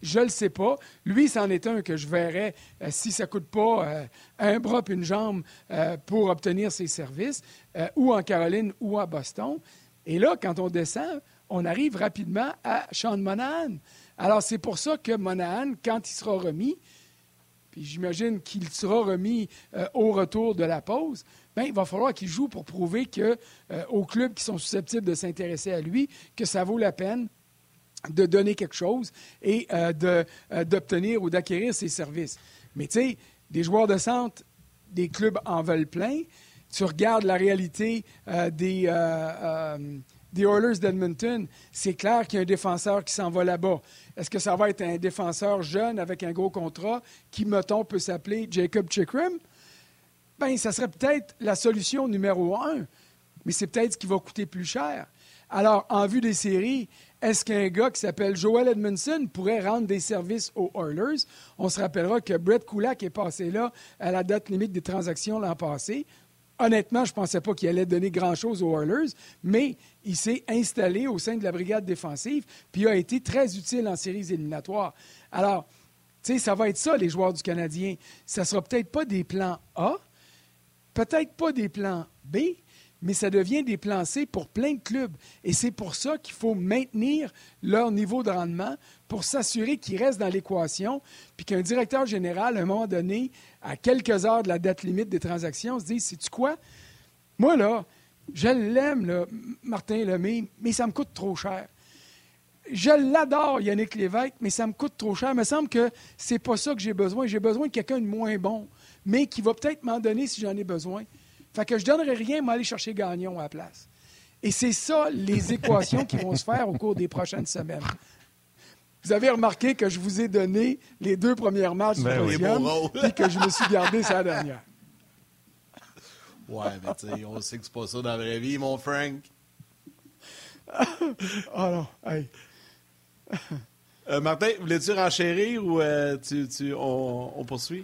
Je ne le sais pas. Lui, c'en est un que je verrais euh, si ça ne coûte pas euh, un bras une jambe euh, pour obtenir ses services, ou en Caroline ou à Boston. Et là, quand on descend, on arrive rapidement à Sean Monahan. Alors, c'est pour ça que Monahan, quand il sera remis, puis j'imagine qu'il sera remis euh, au retour de la pause, bien, il va falloir qu'il joue pour prouver que, euh, aux clubs qui sont susceptibles de s'intéresser à lui, que ça vaut la peine de donner quelque chose et euh, d'obtenir ou d'acquérir ses services. Mais tu sais, des joueurs de centre, des clubs en veulent plein. Tu regardes la réalité des des Oilers d'Edmonton, c'est clair qu'il y a un défenseur qui s'en va là-bas. Est-ce que ça va être un défenseur jeune avec un gros contrat qui, mettons, peut s'appeler Jacob Chickrim? Bien, ça serait peut-être la solution numéro un, mais c'est peut-être ce qui va coûter plus cher. Alors, en vue des séries, est-ce qu'un gars qui s'appelle Joel Edmondson pourrait rendre des services aux Oilers? On se rappellera que Brett Kulak est passé là à la date limite des transactions l'an passé. Honnêtement, je ne pensais pas qu'il allait donner grand-chose aux Oilers, mais il s'est installé au sein de la brigade défensive, puis a été très utile en séries éliminatoires. Alors, tu sais, ça va être ça, les joueurs du Canadien. Ça ne sera peut-être pas des plans A, peut-être pas des plans B, mais ça devient des plans pour plein de clubs. Et c'est pour ça qu'il faut maintenir leur niveau de rendement pour s'assurer qu'ils restent dans l'équation, puis qu'un directeur général, à un moment donné, à quelques heures de la date limite des transactions, se dise, sais-tu quoi? Moi, là, je l'aime, Martin Lemay, mais ça me coûte trop cher. Je l'adore, Yannick Lévesque, mais ça me coûte trop cher. Il me semble que c'est pas ça que j'ai besoin. J'ai besoin de quelqu'un de moins bon, mais qui va peut-être m'en donner si j'en ai besoin. Fait que je ne donnerai rien, mais aller chercher Gagnon à la place. Et c'est ça, les équations qui vont se faire au cours des prochaines semaines. Vous avez remarqué que je vous ai donné les deux premières matchs ben du et que je me suis gardé sa dernière. Ouais, mais tu sais, on sait que c'est pas ça dans la vraie vie, mon Frank. oh non, hey. Euh, Martin, voulais-tu renchérir ou euh, tu, tu, on poursuit?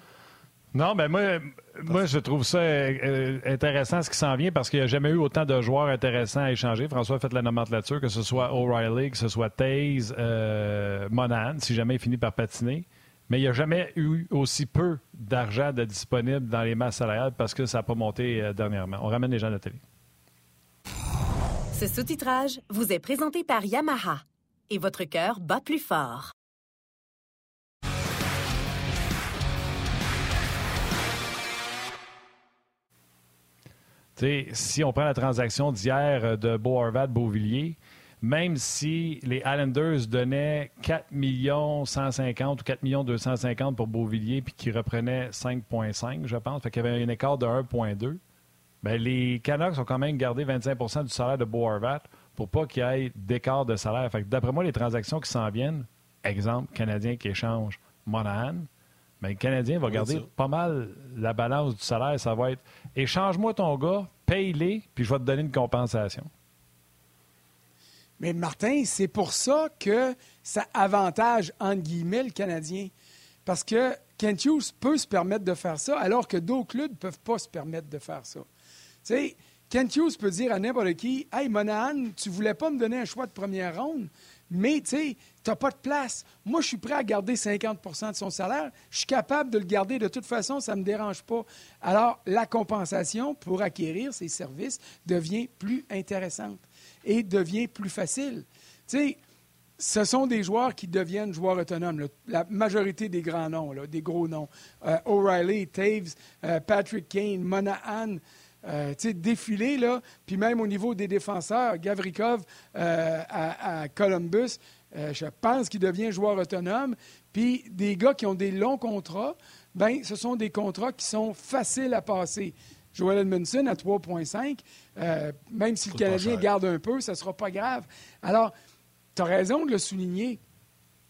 Non, ben moi, moi, je trouve ça euh, intéressant ce qui s'en vient parce qu'il n'y a jamais eu autant de joueurs intéressants à échanger. François a fait la nomenclature, que ce soit O'Reilly, que ce soit Taze, euh, Monahan, si jamais il finit par patiner. mais il n'y a jamais eu aussi peu d'argent disponible dans les masses salariales parce que ça n'a pas monté euh, dernièrement. On ramène les gens à la télé. Ce sous-titrage vous est présenté par Yamaha et votre cœur bat plus fort. Si on prend la transaction d'hier euh, de Beau Beauvilliers, même si les Islanders donnaient 4 150 ou 4 250 pour Beauvilliers puis qu'ils reprenaient 5,5, je pense, fait qu'il y avait un écart de 1,2, ben les Canucks ont quand même gardé 25% du salaire de Beau pour pas qu'il y ait d'écart de salaire. D'après moi, les transactions qui s'en viennent, exemple, Canadien qui échange Monahan, mais le Canadien va garder pas mal la balance du salaire. Ça va être échange-moi ton gars, paye-les, puis je vais te donner une compensation. Mais Martin, c'est pour ça que ça avantage, entre guillemets, le Canadien. Parce que Kent Hughes peut se permettre de faire ça, alors que d'autres clubs ne peuvent pas se permettre de faire ça. Tu sais, Kent Hughes peut dire à n'importe qui Hey, Monahan, tu voulais pas me donner un choix de première ronde, mais tu sais, tu n'as pas de place. Moi, je suis prêt à garder 50% de son salaire. Je suis capable de le garder de toute façon, ça ne me dérange pas. Alors, la compensation pour acquérir ces services devient plus intéressante et devient plus facile. Tu sais, ce sont des joueurs qui deviennent joueurs autonomes. La majorité des grands noms, des gros noms. Euh, O'Reilly, Taves, euh, Patrick Kane, Monahan, euh, défilé, là, puis même au niveau des défenseurs, Gavrikov euh, à, Columbus, euh, je pense qu'il devient joueur autonome. Puis des gars qui ont des longs contrats, ben, ce sont des contrats qui sont faciles à passer. Joel Edmondson à 3,5, même si le Canadien garde un peu, ça ne sera pas grave. Alors, tu as raison de le souligner.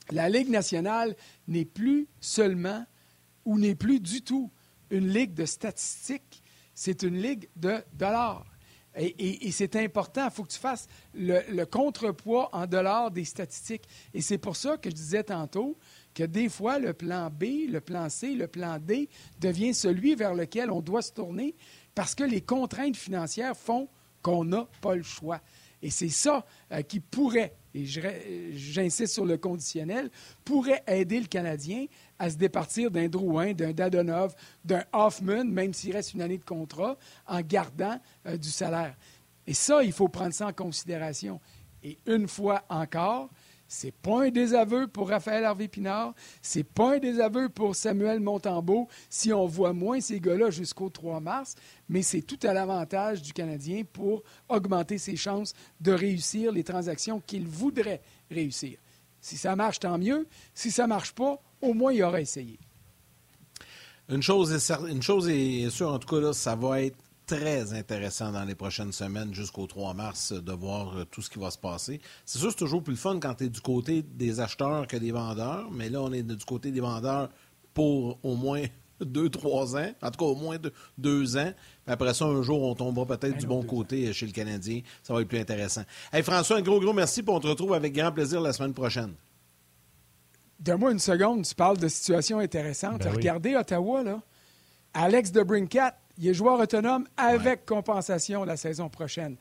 La Ligue nationale n'est plus seulement ou n'est plus du tout une ligue de statistiques c'est une ligue de dollars. Et, c'est important, il faut que tu fasses le, contrepoids en dollars des statistiques. Et c'est pour ça que je disais tantôt que des fois, le plan B, le plan C, le plan D devient celui vers lequel on doit se tourner parce que les contraintes financières font qu'on n'a pas le choix. Et c'est ça euh, qui pourrait, et j'insiste sur le conditionnel, pourrait aider le Canadien à se départir d'un Drouin, d'un Dadonov, d'un Hoffman, même s'il reste une année de contrat, en gardant euh, du salaire. Et ça, il faut prendre ça en considération. Et une fois encore, c'est pas un désaveu pour Raphaël Harvey-Pinard, c'est pas un désaveu pour Samuel Montembeau si on voit moins ces gars-là jusqu'au 3 mars, mais c'est tout à l'avantage du Canadien pour augmenter ses chances de réussir les transactions qu'il voudrait réussir. Si ça marche, tant mieux. Si ça marche pas, au moins, il aura essayé. Une chose est, une chose est sûre, en tout cas, là, ça va être très intéressant dans les prochaines semaines jusqu'au 3 mars de voir euh, tout ce qui va se passer. C'est sûr, c'est toujours plus le fun quand tu es du côté des acheteurs que des vendeurs, mais là, on est du côté des vendeurs pour au moins deux, trois ans, en tout cas au moins deux, ans. après ça, un jour, on tombera peut-être du bon côté chez le Canadien. Ça va être plus intéressant. Hey, François, un gros, gros merci, pour on te retrouve avec grand plaisir la semaine prochaine. Donne-moi une seconde, tu parles de situation intéressante. Ben Regardez Ottawa, là. Alex de Brincat, il est joueur autonome avec compensation la saison prochaine.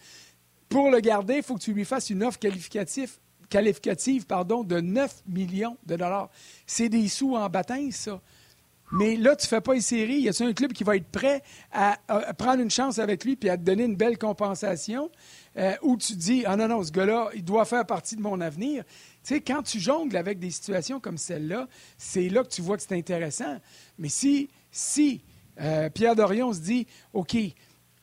Pour le garder, il faut que tu lui fasses une offre qualificative, qualificative pardon, de 9 millions de dollars. C'est des sous en bâtisse, ça. Mais là, tu ne fais pas une série. Y a un club qui va être prêt à, prendre une chance avec lui puis à te donner une belle compensation? Euh, ou tu dis, ah non, non, ce gars-là, il doit faire partie de mon avenir? Tu sais, quand tu jongles avec des situations comme celle-là, c'est là que tu vois que c'est intéressant. Mais si, si euh, Pierre Dorion se dit, OK,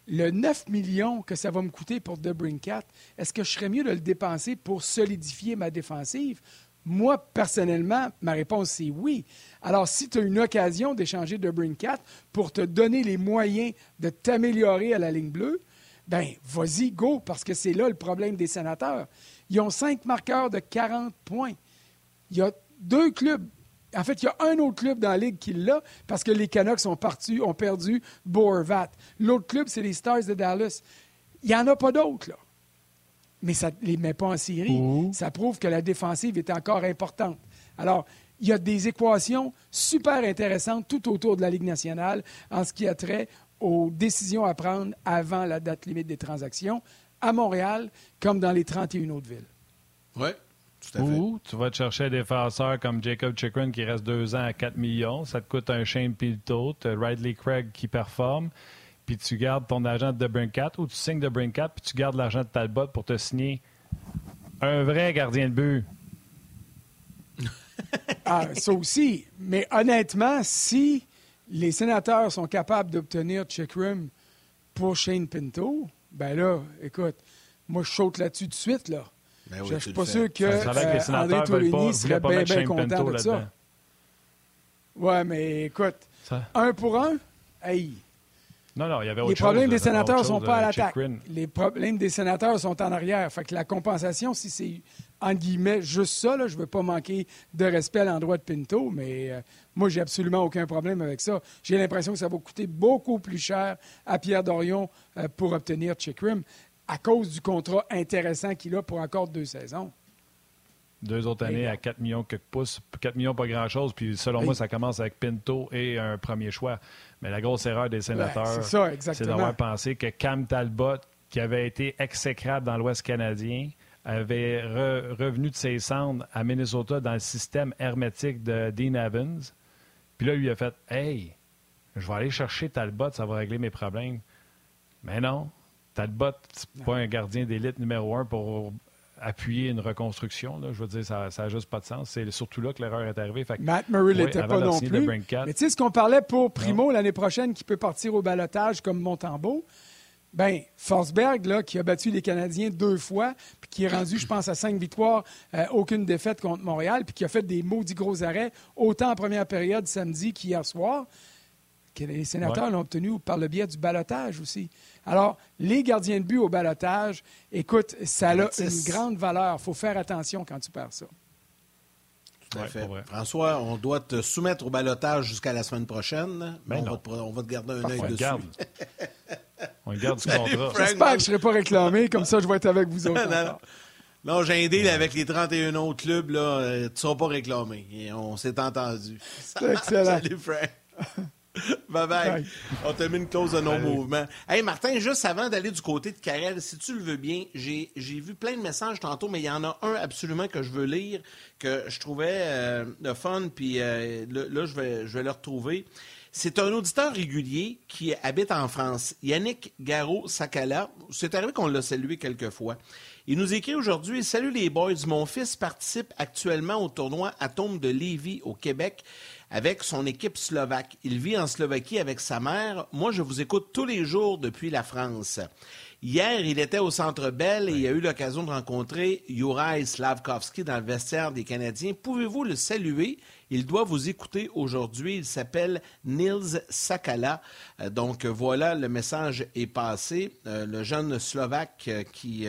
le 9 millions que ça va me coûter pour The Brinkat, est-ce que je serais mieux de le dépenser pour solidifier ma défensive? Moi, personnellement, ma réponse, c'est oui. Alors, si tu as une occasion d'échanger de Brinkat pour te donner les moyens de t'améliorer à la ligne bleue, ben vas-y, go, parce que c'est là le problème des sénateurs. Ils ont cinq marqueurs de 40 points. Il y a deux clubs. En fait, il y a un autre club dans la ligue qui l'a parce que les Canucks ont, parti, ont perdu Boervat. L'autre club, c'est les Stars de Dallas. Il n'y en a pas d'autres, là. Mais ça ne les met pas en série. Ça prouve que la défensive est encore importante. Alors, il y a des équations super intéressantes tout autour de la Ligue nationale en ce qui a trait aux décisions à prendre avant la date limite des transactions à Montréal comme dans les 31 autres villes. Oui. Ou tu vas te chercher un défenseur comme Jacob Chikrin qui reste deux ans à 4 millions. Ça te coûte un Shane Pilto, Ridley Craig qui performe, puis tu gardes ton agent de Brincat ou tu signes de Brincat puis tu gardes l'argent de Talbot pour te signer un vrai gardien de but. ah, ça aussi. Mais honnêtement, si les sénateurs sont capables d'obtenir Chikrin pour Shane Pinto, ben là, écoute, moi je saute là-dessus tout de suite, là. Ben je ne suis pas sûr que, euh, André Tourigny serait bien, bien content de ça. Ouais, mais écoute, un pour un, hey. Non, non, il y avait autre Les problèmes des sénateurs ne sont pas à l'attaque. Les problèmes des sénateurs sont en arrière. Fait que la compensation, si c'est en guillemets juste ça, là, je ne veux pas manquer de respect à l'endroit de Pinto, mais euh, moi, j'ai absolument aucun problème avec ça. J'ai l'impression que ça va coûter beaucoup plus cher à Pierre Dorion euh, pour obtenir Chickrim à cause du contrat intéressant qu'il a pour encore deux saisons. Deux autres années à 4 millions quelques pouces. 4 millions, pas grand-chose. Puis selon moi, ça commence avec Pinto et un premier choix. Mais la grosse erreur des sénateurs, c'est d'avoir pensé que Cam Talbot, qui avait été exécrable dans l'Ouest canadien, avait revenu de ses cendres à Minnesota dans le système hermétique de Dean Evans. Puis là, lui a fait Hey, je vais aller chercher Talbot, ça va régler mes problèmes. Mais non, Talbot, n'est pas un gardien d'élite numéro un pour appuyer une reconstruction. Là. Je veux dire, ça n'a juste pas de sens. C'est surtout là que l'erreur est arrivée. Matt Murray n'était pas non plus. Mais tu sais ce qu'on parlait pour Primo l'année prochaine qui peut partir au balotage comme Montembeau? Ben, Forsberg, là, qui a battu les Canadiens deux fois, puis qui est rendu, je pense, à cinq victoires, euh, aucune défaite contre Montréal, puis qui a fait des maudits gros arrêts, autant en première période samedi qu'hier soir, que les sénateurs l'ont obtenu par le biais du balotage aussi. Alors, les gardiens de but au balotage, écoute, ça a une grande valeur. Il faut faire attention quand tu perds ça. Tout à fait. François, on doit te soumettre au balotage jusqu'à la semaine prochaine. Ben on, va te, garder un œil dessus. on garde du contrat. J'espère que je ne serai pas réclamé. Comme ça, je vais être avec vous autres. non, j'ai un deal avec les 31 autres clubs. Là, euh, tu ne seras pas réclamé. on s'est entendu. C'est excellent. Salut, Frank. bye bye. On termine close de nos mouvements. Hey Martin, juste avant d'aller du côté de Carrel, si tu le veux bien, j'ai vu plein de messages tantôt, mais il y en a un absolument que je veux lire, que je trouvais euh, de fun, puis euh, là, je vais, je vais le retrouver. C'est un auditeur régulier qui habite en France, Yannick Garot-Sakala. C'est arrivé qu'on l'a salué quelques fois. Il nous écrit aujourd'hui Salut les boys, mon fils participe actuellement au tournoi Atome de Lévis au Québec avec son équipe slovaque. Il vit en Slovaquie avec sa mère. Moi, je vous écoute tous les jours depuis la France. Hier, il était au Centre Bell et il a eu l'occasion de rencontrer Juraj Slavkovski dans le vestiaire des Canadiens. Pouvez-vous le saluer? Il doit vous écouter aujourd'hui. Il s'appelle Nils Sakala. Euh, donc voilà, le message est passé. Euh, le jeune Slovaque euh, qui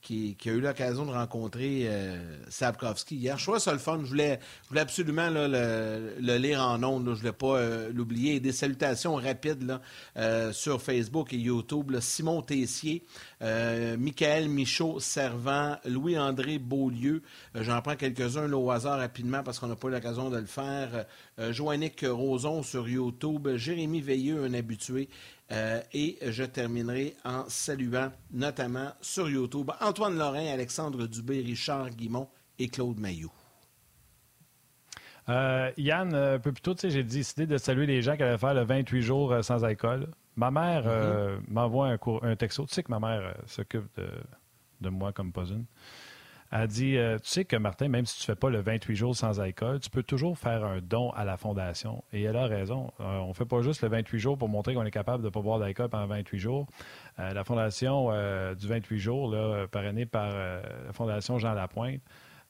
qui, a eu l'occasion de rencontrer euh, Sapkowski hier. Je trouvais ça le fun. Je voulais, absolument le, lire en ondes. Je ne voulais pas euh, l'oublier. Des salutations rapides euh, sur Facebook et YouTube. Simon Tessier, Michael Michaud Servant, Louis-André Beaulieu. J'en prends quelques-uns au hasard rapidement parce qu'on n'a pas eu l'occasion de le faire. Joannick Roson sur YouTube. Jérémy Veilleux, un habitué. Euh, et je terminerai en saluant notamment sur YouTube Antoine Lorrain, Alexandre Dubé, Richard Guimont et Claude Mailloux. Euh, Yann, un peu plus tôt, j'ai décidé de saluer les gens qui allaient faire le 28 jours euh, sans alcool. Ma mère mm-hmm. m'envoie un, un, texto. Tu sais que ma mère s'occupe de, de, moi comme pas une. Elle dit euh, Tu sais que Martin, même si tu ne fais pas le 28 jours sans alcool, tu peux toujours faire un don à la Fondation. Et elle a raison. Euh, on ne fait pas juste le 28 jours pour montrer qu'on est capable de ne pas boire d'alcool pendant 28 jours. Euh, la Fondation du 28 jours, là, parrainée par la Fondation Jean Lapointe,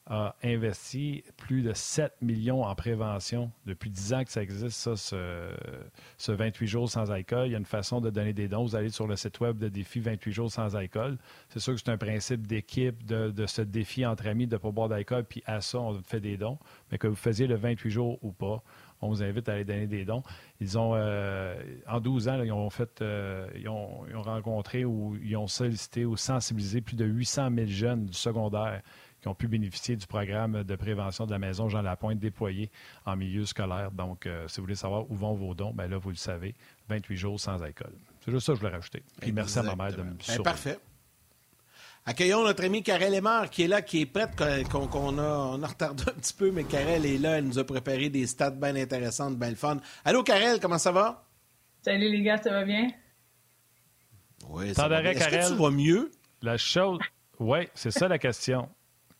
a investi plus de 7 millions en prévention. Depuis 10 ans que ça existe, ça, ce, 28 jours sans alcool. Il y a une façon de donner des dons. Vous allez sur le site web de Défi 28 jours sans alcool. C'est sûr que c'est un principe d'équipe, de, ce défi entre amis de ne pas boire d'alcool, puis à ça, on fait des dons. Mais que vous faisiez le 28 jours ou pas, on vous invite à aller donner des dons. Ils ont, euh, en 12 ans, ils, ont fait, euh, ils, ont, ils, ont, rencontré ou ils ont sollicité ou sensibilisé plus de 800 000 jeunes du secondaire qui ont pu bénéficier du programme de prévention de la maison Jean Lapointe déployé en milieu scolaire. Donc, euh, si vous voulez savoir où vont vos dons, bien là, vous le savez, 28 jours sans alcool. C'est juste ça que je voulais rajouter. Puis merci à ma mère de me ben, Parfait. Accueillons notre ami Karel Lemar qui est là, qui est prête, qu'on a, on a retardé un petit peu, mais Karel est là. Elle nous a préparé des stats bien intéressantes, bien le fun. Allô, Karel, comment ça va? Salut les gars, ça va bien? Oui, ça va bien. Est-ce que tu vas mieux? La chose... Oui, c'est ça la question.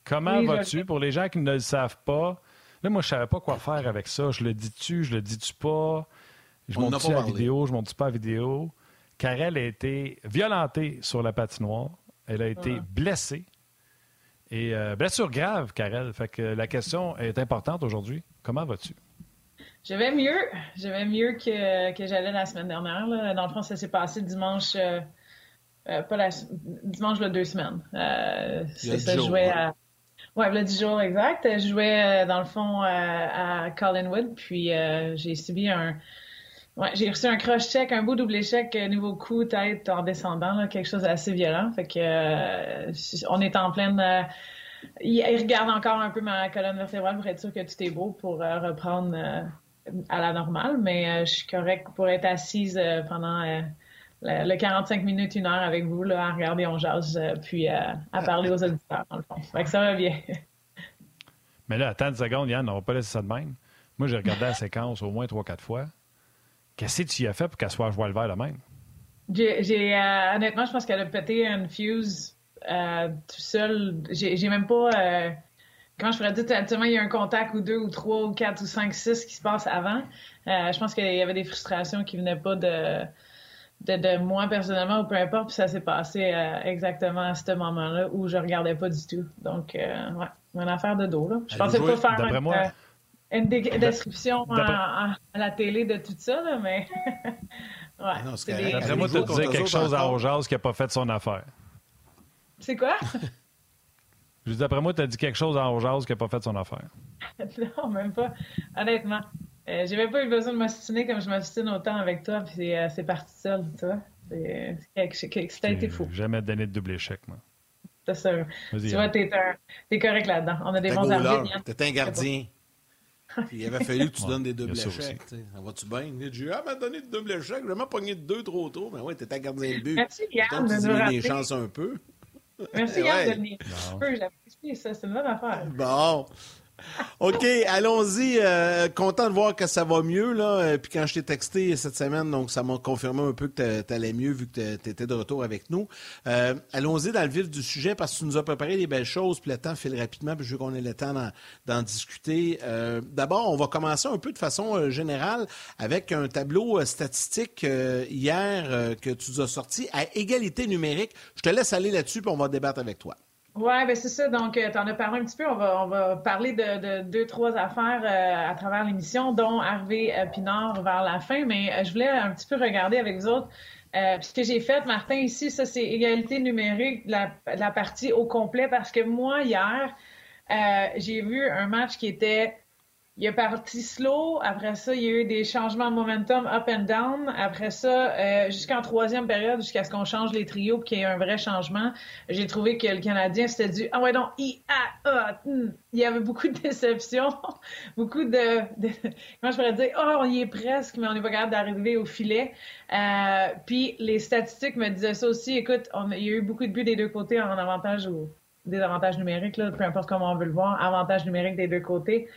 Comment vas-tu? Pour les gens qui ne le savent pas, là, moi, je savais pas quoi faire avec ça. Je le dis-tu, je le dis-tu pas? Je monte-tu la vidéo, je monte pas la vidéo? Karel a été violentée sur la patinoire. Elle a été blessée. Et euh, blessure grave, Karel. Fait que la question est importante aujourd'hui. Comment vas-tu? Je vais mieux. Je vais mieux que, que j'allais la semaine dernière. Dans le fond, ça s'est passé dimanche. Euh, euh, pas la, dimanche, le deux semaines. c'est ça, je jouais à. Ouais, le 10 jours exact. Je jouais, dans le fond, à Collinwood. Puis j'ai subi un, Ouais, j'ai reçu un cross-check, un beau double échec euh, niveau coup, tête en descendant, quelque chose d'assez violent. Fait que euh, on est en pleine. Euh, il, regarde encore un peu ma colonne vertébrale pour être sûr que tout est beau pour reprendre à la normale, mais je suis correcte pour être assise pendant le, 45 minutes, une heure avec vous, là, à regarder On Jazz, puis à parler aux auditeurs, dans le fond. Fait que ça va bien. mais là, attends une seconde, Yann, on va pas laisser ça de même. Moi, j'ai regardé la séquence au moins trois, quatre fois. Qu'est-ce que tu y as fait pour qu'elle soit à le vert de même? J'ai, euh, honnêtement, je pense qu'elle a pété une fuse euh, tout seul. J'ai, même pas. Euh, quand je pourrais dire, tellement il y a un contact ou deux ou trois ou quatre ou cinq, six qui se passe avant. je pense qu'il y avait des frustrations qui venaient pas de, de, moi personnellement ou peu importe. Puis ça s'est passé exactement à ce moment-là où je regardais pas du tout. Donc, ouais, une affaire de dos. Là. Je pensais pas faire une description à, la télé de tout ça, là, mais. ouais, D'après moi, tu as dit quelque chose à Ojaz qui n'a pas fait son affaire. C'est quoi? Je dis, d'après moi, tu as dit quelque chose à Ojaz qui n'a pas fait son affaire. non, même pas. Honnêtement. Euh, j'ai même pas eu besoin de m'ostiner comme je m'ostine autant avec toi, puis c'est euh, parti seul, tu vois. C'est été fou. jamais donné de double échec, moi. C'est sûr. Tu vois, t'es es correct là-dedans. On a des bons arbitres. T'es un gardien il avait fallu que tu donnes des doubles échecs. Ça va-tu bien? Il dit Ah, m'a donné de doubles échecs, j'ai vraiment pogné de deux trop tôt. Mais ouais, t'étais gardien le but. Merci Yann de nous des chances un peu. Merci Yann de donner un peu. J'apprécie ça, c'est une bonne affaire. Bon. OK, allons-y. Euh, content de voir que ça va mieux. Là. Euh, puis quand je t'ai texté cette semaine, donc ça m'a confirmé un peu que tu allais mieux vu que tu étais de retour avec nous. Euh, allons-y dans le vif du sujet parce que tu nous as préparé des belles choses. Puis le temps file rapidement, puis je veux qu'on ait le temps d'en discuter. D'abord, on va commencer un peu de façon générale avec un tableau statistique hier que tu nous as sorti à égalité numérique. Je te laisse aller là-dessus, puis on va débattre avec toi. Oui, ben c'est ça. Donc, euh, tu en as parlé un petit peu. On va, on va parler de, deux, trois affaires euh, à travers l'émission, dont Harvey euh, Pinard vers la fin. Mais je voulais un petit peu regarder avec vous autres. ce que j'ai fait, Martin, ici, ça, c'est égalité numérique de la, la, partie au complet. Parce que moi, hier, j'ai vu un match qui était il a parti slow. Après ça, il y a eu des changements de momentum up and down. Après ça, euh, jusqu'en troisième période, jusqu'à ce qu'on change les trios qu'il y ait un vrai changement, j'ai trouvé que le Canadien, c'était du « Ah ouais, donc, I, A. Il y avait beaucoup de déceptions, beaucoup de, Comment je pourrais dire? Oh, on y est presque, mais on n'est pas capable d'arriver au filet. Euh, puis les statistiques me disaient ça aussi. Écoute, il y a eu beaucoup de buts des deux côtés en avantage ou des avantages numériques, là, peu importe comment on veut le voir, avantage numérique des deux côtés.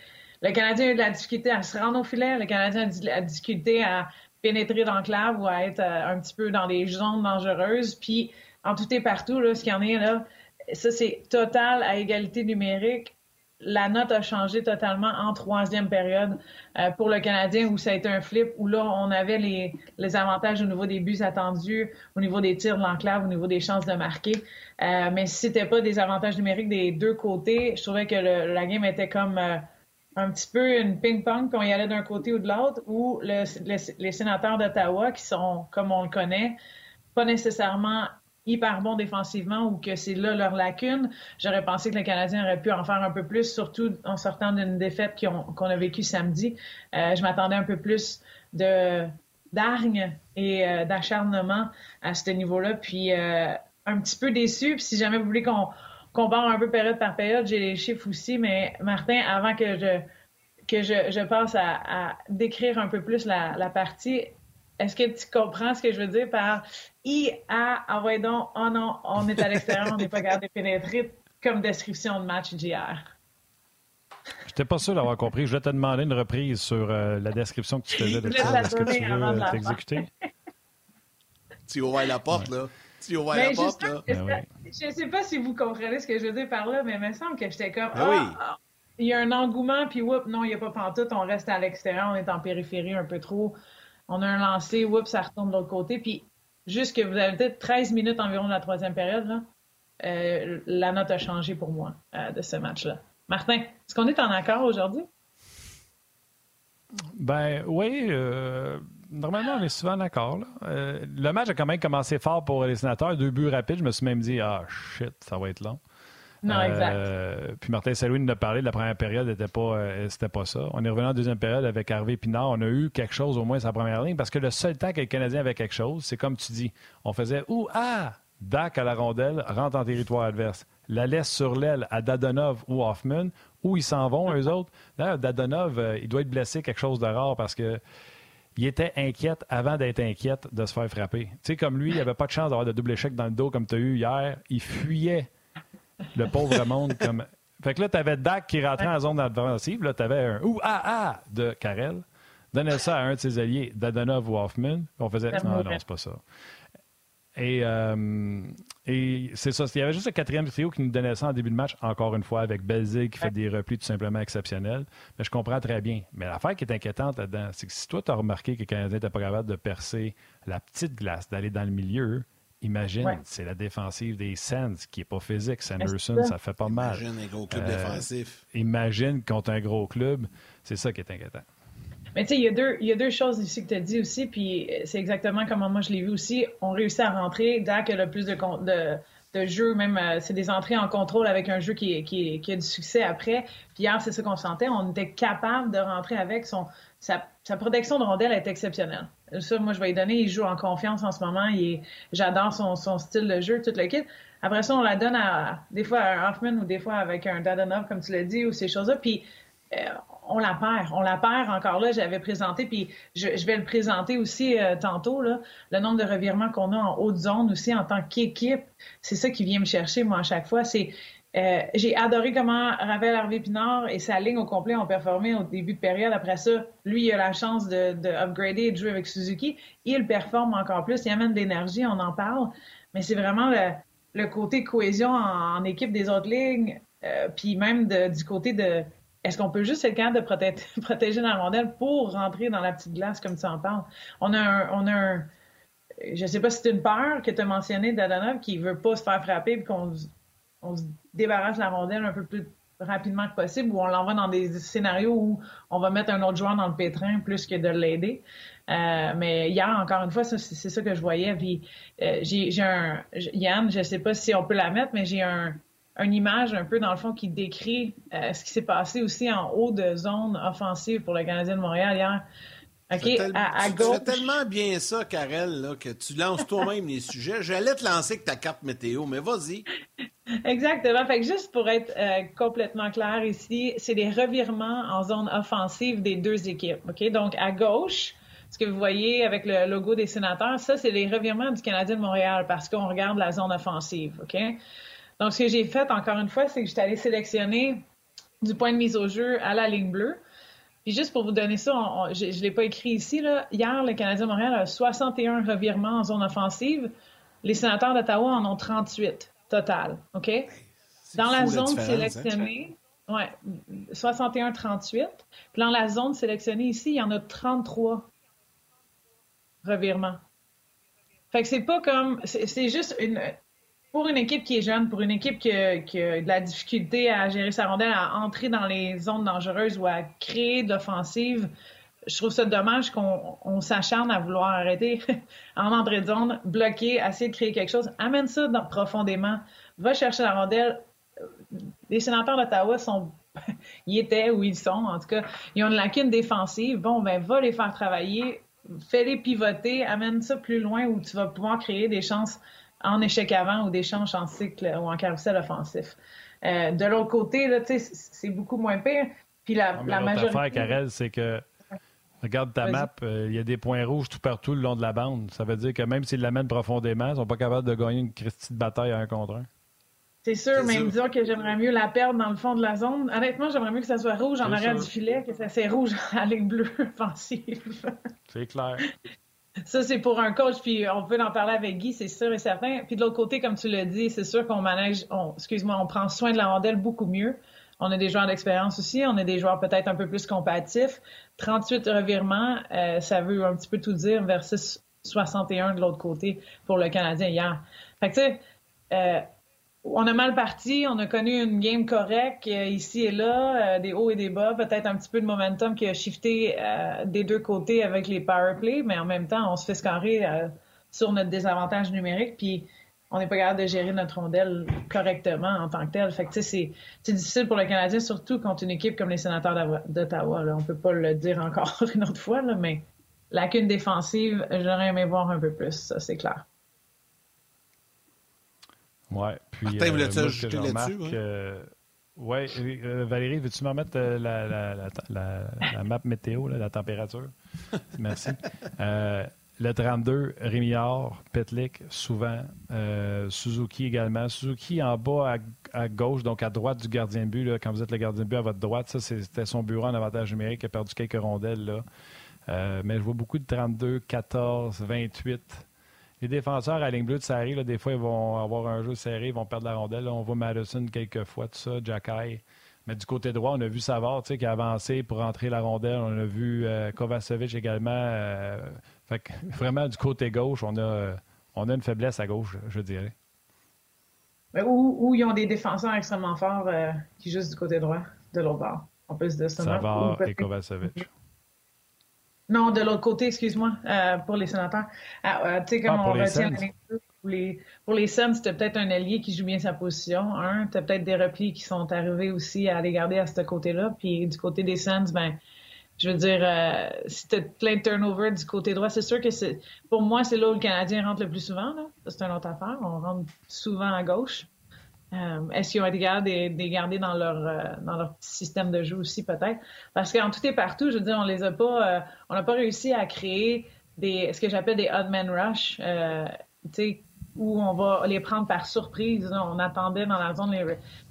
Le Canadien a eu de la difficulté à se rendre au filet. Le Canadien a eu de la difficulté à pénétrer dans l'enclave ou à être euh, un petit peu dans des zones dangereuses. Puis, en tout et partout, là, ce qu'il y en est là, ça, c'est total à égalité numérique. La note a changé totalement en troisième période euh, pour le Canadien où ça a été un flip, où là, on avait les, les avantages au niveau des buts attendus, au niveau des tirs de l'enclave, au niveau des chances de marquer. Euh, mais si c'était pas des avantages numériques des deux côtés, je trouvais que la game était comme un petit peu une ping-pong, qu'on y allait d'un côté ou de l'autre, ou les sénateurs d'Ottawa, qui sont, comme on le connaît, pas nécessairement hyper bons défensivement ou que c'est là leur lacune. J'aurais pensé que le Canadien aurait pu en faire un peu plus, surtout en sortant d'une défaite qu'on a vécue samedi. Euh, je m'attendais un peu plus de d'argne et euh, d'acharnement à ce niveau-là. Puis euh, un petit peu déçu. Puis si jamais vous voulez qu'on compare un peu période par période, j'ai les chiffres aussi, mais Martin, avant que je que je, je passe à, décrire un peu plus la, partie, est-ce que tu comprends ce que je veux dire par I, A, ah ouais donc, oh non, on est à l'extérieur, on n'est pas capable de pénétrer comme description de match d'hier? Je n'étais pas sûr d'avoir compris. Je vais te demander une reprise sur euh, la description que tu faisais de ça. Est-ce que tu veux euh, t'exécuter? tu ouvres la porte, là. Tu ouvres la porte, là. Ben je ne sais pas si vous comprenez ce que je veux dire par là, mais il me semble que j'étais comme. Ben ah, ah, il y a un engouement, puis whoop, non, il n'y a pas pantoute, on reste à l'extérieur, on est en périphérie un peu trop. On a un lancé, whoop, ça retombe de l'autre côté. Puis, juste que vous avez peut-être 13 minutes environ de la troisième période, là, euh, la note a changé pour moi de ce match-là. Martin, est-ce qu'on est en accord aujourd'hui? Ben oui, euh, normalement, on est souvent d'accord. Euh, le match a quand même commencé fort pour les sénateurs. Deux buts rapides. Je me suis même dit, ah shit, ça va être long. Non, exact. Euh, puis Martin Salouin nous a parlé de la première période, c'était pas, c'était pas ça. On est revenu en deuxième période avec Harvey Pinard. On a eu quelque chose au moins sa première ligne parce que le seul temps que les Canadiens avaient quelque chose, c'est comme tu dis, on faisait ou ah, Dak à la rondelle rentre en territoire adverse la laisse sur l'aile à Dadonov ou Hoffman, où ils s'en vont, eux autres. D'ailleurs, Dadonov, euh, il doit être blessé quelque chose de rare parce que il était inquiète avant d'être inquiète de se faire frapper. Tu sais, comme lui, il n'avait pas de chance d'avoir de double échec dans le dos comme tu as eu hier. Il fuyait le pauvre monde comme. Fait que là, tu avais Dak qui rentrait en zone offensive. Là, tu avais un ou ah ah de Karel. Donnait ça à un de ses alliés, Dadonov ou Hoffman. On faisait non, non, c'est pas ça. Et, euh, et c'est ça. Il y avait juste le quatrième trio qui nous donnait ça en début de match, encore une fois, avec Belzig qui fait des replis tout simplement exceptionnels. Mais je comprends très bien. Mais l'affaire qui est inquiétante là-dedans, c'est que si toi, tu as remarqué que le Canadien n'était pas capable de percer la petite glace, d'aller dans le milieu, imagine, c'est la défensive des Sens qui n'est pas physique. Sanderson, ça fait pas mal. Imagine un gros club euh, défensif. Imagine contre un gros club. C'est ça qui est inquiétant. Mais tu sais, il y, a deux, y a deux choses ici que tu as dit aussi, puis c'est exactement comment moi je l'ai vu aussi. On réussit à rentrer. Dak a le plus de, de, de jeux, même euh, c'est des entrées en contrôle avec un jeu qui, qui, qui a du succès après. Puis hier, c'est ce qu'on sentait. On était capable de rentrer avec son. Sa, sa protection de rondelle est exceptionnelle. Ça, moi, je vais lui donner. Il joue en confiance en ce moment. J'adore son, son style de jeu, tout le kit. Après ça, on la donne à, des fois à Hoffman ou des fois avec un Dadanov, comme tu l'as dit, ou ces choses-là. Puis euh, on la perd. On la perd encore là. J'avais présenté, puis je, vais le présenter aussi euh, tantôt, là, le nombre de revirements qu'on a en haute zone aussi en tant qu'équipe. C'est ça qui vient me chercher, moi, à chaque fois. C'est euh, j'ai adoré comment Ravel Harvey Pinard et sa ligne au complet ont performé au début de période. Après ça, lui, il a la chance de, de upgrader et de jouer avec Suzuki. Il performe encore plus. Il amène de l'énergie, on en parle. Mais c'est vraiment le, côté cohésion en, équipe des autres lignes, euh, puis même du côté de est-ce qu'on peut juste être capable de protéger, la rondelle pour rentrer dans la petite glace comme tu en parles? On a un, on a un je sais pas si c'est une peur que tu as mentionné d'Adanov qui veut pas se faire frapper et qu'on on se débarrasse la rondelle un peu plus rapidement que possible ou on l'envoie dans des scénarios où on va mettre un autre joueur dans le pétrin plus que de l'aider. Euh, mais hier, encore une fois, c'est ça que je voyais. Euh, j'ai un Yann, je sais pas si on peut la mettre, mais j'ai un une image un peu, dans le fond, qui décrit euh, ce qui s'est passé aussi en haut de zone offensive pour le Canadien de Montréal hier. OK, à, tu, fais tellement bien ça, Karel, que tu lances toi-même les sujets. J'allais te lancer avec ta carte météo, mais vas-y. Exactement. Fait que juste pour être euh, complètement clair ici, c'est des revirements en zone offensive des deux équipes. OK? Donc, à gauche, ce que vous voyez avec le logo des sénateurs, ça, c'est les revirements du Canadien de Montréal parce qu'on regarde la zone offensive. OK? Donc, ce que j'ai fait, encore une fois, c'est que j'étais allée sélectionner du point de mise au jeu à la ligne bleue. Puis juste pour vous donner ça, je ne l'ai pas écrit ici, là, hier, le Canadien Montréal a 61 revirements en zone offensive. Les sénateurs d'Ottawa en ont 38 total. OK? Dans la zone sélectionnée, ouais, 61-38. Puis dans la zone sélectionnée ici, il y en a 33 revirements. Fait que c'est pas comme. C'est juste une pour une équipe qui est jeune, pour une équipe qui a, de la difficulté à gérer sa rondelle, à entrer dans les zones dangereuses ou à créer d'offensives, je trouve ça dommage qu'on s'acharne à vouloir arrêter en entrée de zone, bloquer, essayer de créer quelque chose. Amène ça profondément. Va chercher la rondelle. Les sénateurs d'Ottawa sont ils étaient où ils sont, en tout cas. Ils ont une lacune défensive. Bon, ben, va les faire travailler, fais-les pivoter, amène ça plus loin où tu vas pouvoir créer des chances en échec avant ou d'échange en cycle ou en carrousel offensif. Euh, de l'autre côté, là, c'est beaucoup moins pire. Puis la, la majorité... Karel, c'est que Regarde ta map, euh, il y a des points rouges tout partout le long de la bande. Ça veut dire que même s'ils l'amènent profondément, ils ne sont pas capables de gagner une Christie de bataille à un contre un. C'est sûr, mais me dire que j'aimerais mieux la perdre dans le fond de la zone. Honnêtement, j'aimerais mieux que ça soit rouge en arrière du filet que ça soit rouge à ligne bleue offensive. C'est clair. Ça, c'est pour un coach, puis on peut en parler avec Guy, c'est sûr et certain. Puis de l'autre côté, comme tu l'as dit, c'est sûr qu'on manage, excuse-moi, on prend soin de la rondelle beaucoup mieux. On a des joueurs d'expérience aussi, on a des joueurs peut-être un peu plus combatifs. 38 revirements, euh, ça veut un petit peu tout dire versus 61 de l'autre côté pour le Canadien hier. Fait que tu sais, euh, on a mal parti, on a connu une game correcte euh, ici et là, euh, des hauts et des bas, peut-être un petit peu de momentum qui a shifté euh, des deux côtés avec les power play, mais en même temps, on se fait scarrer sur notre désavantage numérique, puis on n'est pas capable de gérer notre rondelle correctement en tant que tel. Fait que c'est difficile pour le Canadien, surtout contre une équipe comme les sénateurs d'Ottawa. On peut pas le dire encore une autre fois, là, mais lacune défensive, j'aurais aimé voir un peu plus, ça c'est clair. Oui. Puis, Martin, euh, voulais-tu ajouter là-dessus? Oui, euh, Valérie, veux-tu me remettre euh, la, la, la, map météo, la température? Merci. le 32, Rémillard, Petlik, souvent. Suzuki également. Suzuki en bas à, gauche, donc à droite du gardien de but. Là, quand vous êtes le gardien de but à votre droite, ça, c'était son bureau en avantage numérique. Il a perdu quelques rondelles. Là. mais je vois beaucoup de 32, 14, 28 les défenseurs à ligne bleue de série, des fois, ils vont avoir un jeu serré, ils vont perdre la rondelle. on voit Madison quelques fois, tout ça, Jacky. Mais du côté droit, on a vu Savard qui a avancé pour rentrer la rondelle. On a vu euh, Kovacevic également. Euh, vraiment, du côté gauche, on a, on a une faiblesse à gauche, je dirais. Où, ils ont des défenseurs extrêmement forts euh, qui jouent du côté droit, de l'autre bord? De Savard et Kovacevic. Non, de l'autre côté, excuse-moi, euh, pour les sénateurs. Ah, euh, tu sais, comme ah, on retient pour les, pour les Suns, c'était peut-être un allié qui joue bien sa position. Un, t'as peut-être des replis qui sont arrivés aussi à les garder à ce côté-là. Puis du côté des Suns, ben, je veux dire, euh, si t'as plein de turnover du côté droit, c'est sûr que c'est, pour moi, c'est là où le Canadien rentre le plus souvent. Là. C'est une autre affaire. On rentre souvent à gauche. Euh, est-ce qu'ils ont été capables de, les garder dans leur, euh, dans leur petit système de jeu aussi, peut-être? Parce qu'en tout et partout, je veux dire, on les a pas, euh, on n'a pas réussi à créer des, ce que j'appelle des odd man rush, où on va les prendre par surprise. On attendait dans la zone,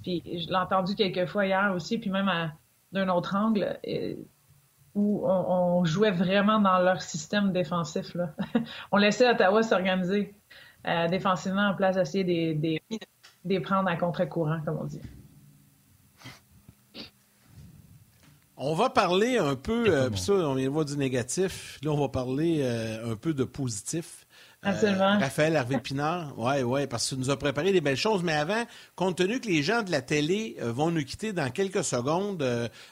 puis je l'ai entendu quelques fois hier aussi, puis même d'un autre angle, où on, jouait vraiment dans leur système défensif. Là. on laissait Ottawa s'organiser défensivement en place d'essayer des, des des prendre à contre-courant, comme on dit. On va parler un peu, euh, puis ça, on vient de voir du négatif. Là, on va parler euh, un peu de positif. Euh, Absolument. Raphaël Hervé Pinard, oui, oui, parce qu'il nous a préparé des belles choses. Mais avant, compte tenu que les gens de la télé vont nous quitter dans quelques secondes,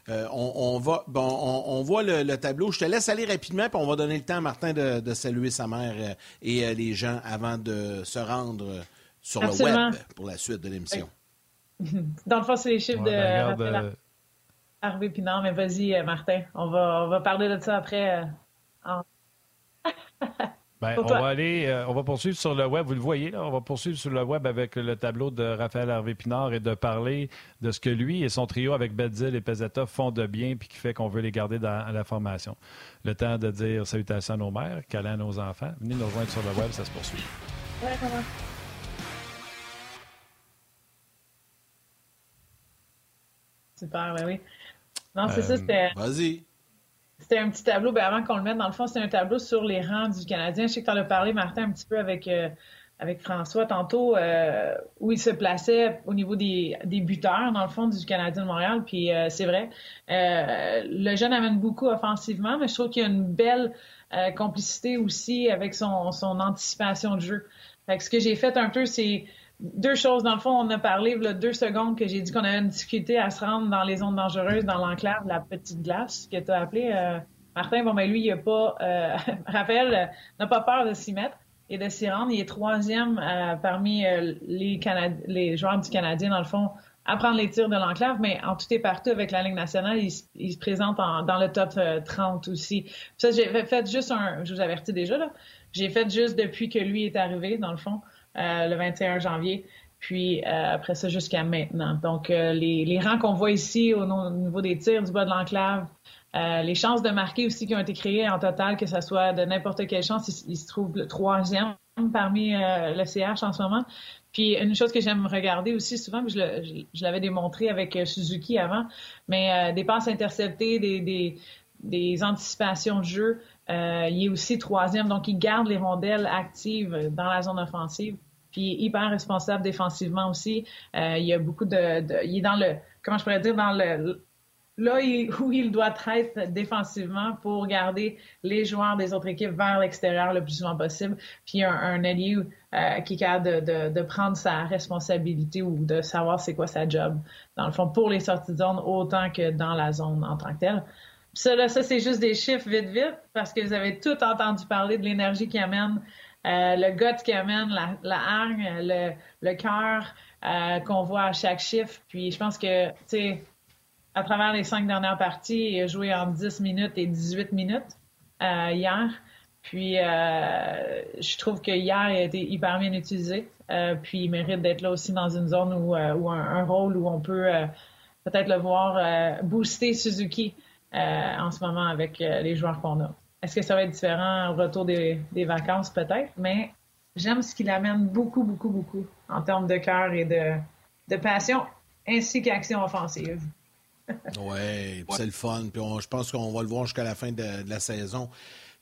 on, va, bon, on, voit le, tableau. Je te laisse aller rapidement, puis on va donner le temps à Martin de, de saluer sa mère et les gens avant de se rendre sur le web pour la suite de l'émission. Dans le fond, c'est les chiffres de ben, Harvey Pinard, mais vas-y, euh, Martin, on va, on va parler de ça après. Euh, ben, on va aller, euh, on va poursuivre sur le web. Vous le voyez, là, on va poursuivre sur le web avec le tableau de Raphaël Harvey Pinard et de parler de ce que lui et son trio avec Bedzil et Pezzetta font de bien puis qui fait qu'on veut les garder dans la formation. Le temps de dire salutations à nos mères, câlins à nos enfants. Venez nous rejoindre sur le web, ça se poursuit. Ouais, Super, ben oui. Non, c'est ça, euh, c'était. Vas-y. C'était un petit tableau, ben avant qu'on le mette, dans le fond, c'est un tableau sur les rangs du Canadien. Je sais que tu en as parlé, Martin, un petit peu avec, euh, avec François tantôt, euh, où il se plaçait au niveau des, des, buteurs, dans le fond, du Canadien de Montréal. Puis c'est vrai, le jeune amène beaucoup offensivement, mais je trouve qu'il y a une belle complicité aussi avec son, son anticipation de jeu. Fait que ce que j'ai fait un peu, c'est deux choses. Dans le fond, on a parlé a deux secondes que j'ai dit qu'on avait une difficulté à se rendre dans les zones dangereuses, dans l'enclave, la petite glace que tu as appelé. Euh, Martin, bon, ben lui, il a pas. Euh, Raphaël euh, n'a pas peur de s'y mettre et de s'y rendre. Il est troisième euh, parmi les, les joueurs du Canadien, dans le fond, à prendre les tirs de l'enclave, mais en tout et partout avec la Ligue nationale, il, se présente dans le top 30 aussi. Ça, j'ai fait juste un. Je vous avertis déjà, là. J'ai fait juste depuis que lui est arrivé, dans le fond. Euh, le 21 janvier. puis après ça jusqu'à maintenant. Donc, les, les, rangs qu'on voit ici au, niveau des tirs du bas de l'enclave, les chances de marquer aussi qui ont été créées en total, que ce soit de n'importe quelle chance, il, se trouve le troisième parmi le CH en ce moment. Puis une chose que j'aime regarder aussi souvent, je, l'avais démontré avec Suzuki avant, mais des passes interceptées, des, des anticipations de jeu, euh, il est aussi troisième, donc il garde les rondelles actives dans la zone offensive. Puis hyper responsable défensivement aussi. Euh, il y a beaucoup de, Il est dans le. Comment je pourrais dire? Dans le. Là où il doit être défensivement pour garder les joueurs des autres équipes vers l'extérieur le plus souvent possible. Puis un, un allié euh, qui est capable de, de, prendre sa responsabilité ou de savoir c'est quoi sa job, dans le fond, pour les sorties de zone autant que dans la zone en tant que telle. Ça, là, ça, c'est juste des chiffres vite, vite, parce que vous avez tout entendu parler de l'énergie qui amène, euh, le gut qui amène, la, la hargne, le, le cœur euh, qu'on voit à chaque chiffre. Puis je pense que, tu sais, à travers les cinq dernières parties, il a joué en 10 minutes et 18 minutes euh, hier. Puis euh, je trouve que hier, il a été hyper bien utilisé. Euh, puis il mérite d'être là aussi dans une zone où, euh, un, rôle où on peut peut-être le voir booster Suzuki. Euh, en ce moment avec euh, les joueurs qu'on a. Est-ce que ça va être différent au retour des, vacances? Peut-être, mais j'aime ce qu'il amène beaucoup, beaucoup, beaucoup en termes de cœur et de, de passion, ainsi qu'action offensive. oui, c'est le fun. Puis je pense qu'on va le voir jusqu'à la fin de, la saison.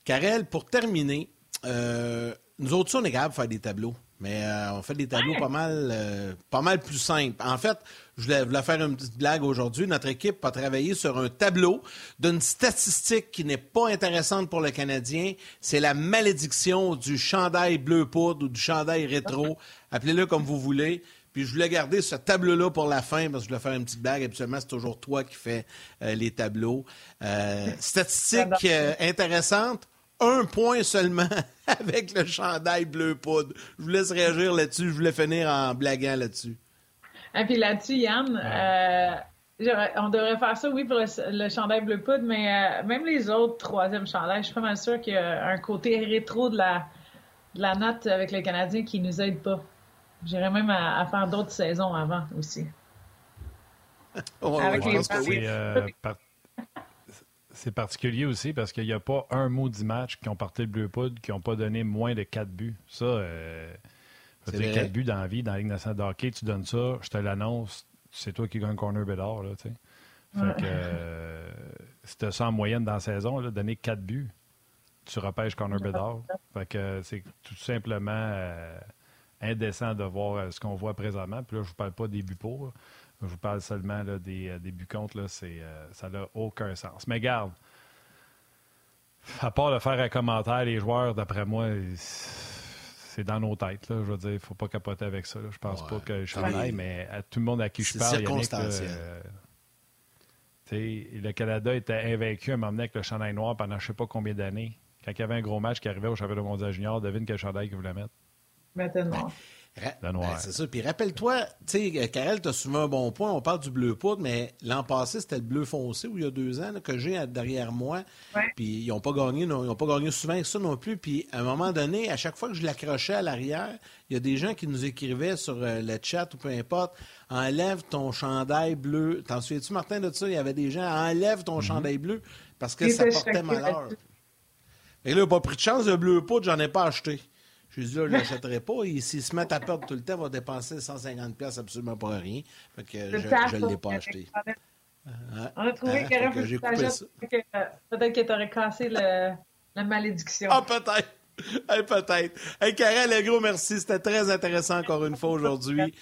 Karel, pour terminer, euh, nous autres, on est capable de faire des tableaux. Mais euh, on fait des tableaux pas mal euh, pas mal plus simples. En fait, je voulais, faire une petite blague aujourd'hui. Notre équipe a travaillé sur un tableau d'une statistique qui n'est pas intéressante pour le Canadien. C'est la malédiction du chandail bleu poudre ou du chandail rétro. Appelez-le comme vous voulez. Puis je voulais garder ce tableau-là pour la fin parce que je voulais faire une petite blague. Habituellement, c'est toujours toi qui fais euh, les tableaux. statistique intéressante un point seulement avec le chandail bleu poudre. Je vous laisse réagir là-dessus. Je voulais finir en blaguant là-dessus. Et puis là-dessus, Yann, euh, on devrait faire ça, oui, pour le, chandail bleu poudre, mais euh, même les autres troisième chandails, je suis pas mal sûr qu'il y a un côté rétro de la, la note avec les Canadiens qui nous aide pas. J'irais même à, faire d'autres saisons avant aussi. avec les c'est particulier aussi parce qu'il n'y a pas un mot match qui ont porté le bleu poudre qui n'ont pas donné moins de 4 buts. Ça, euh, dire 4 buts dans la vie, dans la Ligue nationale de hockey, tu donnes ça, je te l'annonce, c'est toi qui gagne corner bédard. Là, fait que euh, si tu ça en moyenne dans la saison, là, donner 4 buts, tu repêches corner bédard. Fait que c'est tout simplement euh, indécent de voir euh, ce qu'on voit présentement. Puis là, je ne vous parle pas des buts pour. Je vous parle seulement des, euh, des buts contre. Là, euh, ça n'a aucun sens. Mais garde, à part de faire un commentaire, les joueurs, d'après moi, c'est dans nos têtes. Là. Je veux dire, il ne faut pas capoter avec ça. Je pense pas que je aille, mais à tout le monde à qui je parle, Yannick, euh, le Canada était invaincu à un moment donné avec le chandail noir pendant je ne sais pas combien d'années. Quand il y avait un gros match qui arrivait au championnat mondial junior, devine quel chandail qu'il voulait mettre. Maintenant. Ben, c'est ça. Puis rappelle-toi, tu sais, Karel, tu as souvent un bon point. On parle du bleu poudre, mais l'an passé, c'était le bleu foncé, où il y a deux ans, que j'ai derrière moi. Puis ils n'ont pas gagné, non, ils ont pas gagné souvent que ça non plus. Puis à un moment donné, à chaque fois que je l'accrochais à l'arrière, il y a des gens qui nous écrivaient sur euh, le chat ou peu importe, enlève ton chandail bleu. T'en souviens-tu, Martin, de ça? Il y avait des gens, enlève ton mm-hmm. chandail bleu parce que ça portait malheur. Et là, pas pris de chance, le bleu poudre, j'en ai pas acheté. Je dit, là, je ne l'achèterai pas. Et s'ils se mettent à perdre tout le temps, ils vont dépenser 150$ absolument pas rien. Fait que je ne l'ai pas acheté. On a trouvé qu'il y aurait Peut-être que tu aurais cassé le, la malédiction. Ah, peut-être. peut-être. Hey, Karel, un gros merci. C'était très intéressant encore une fois aujourd'hui.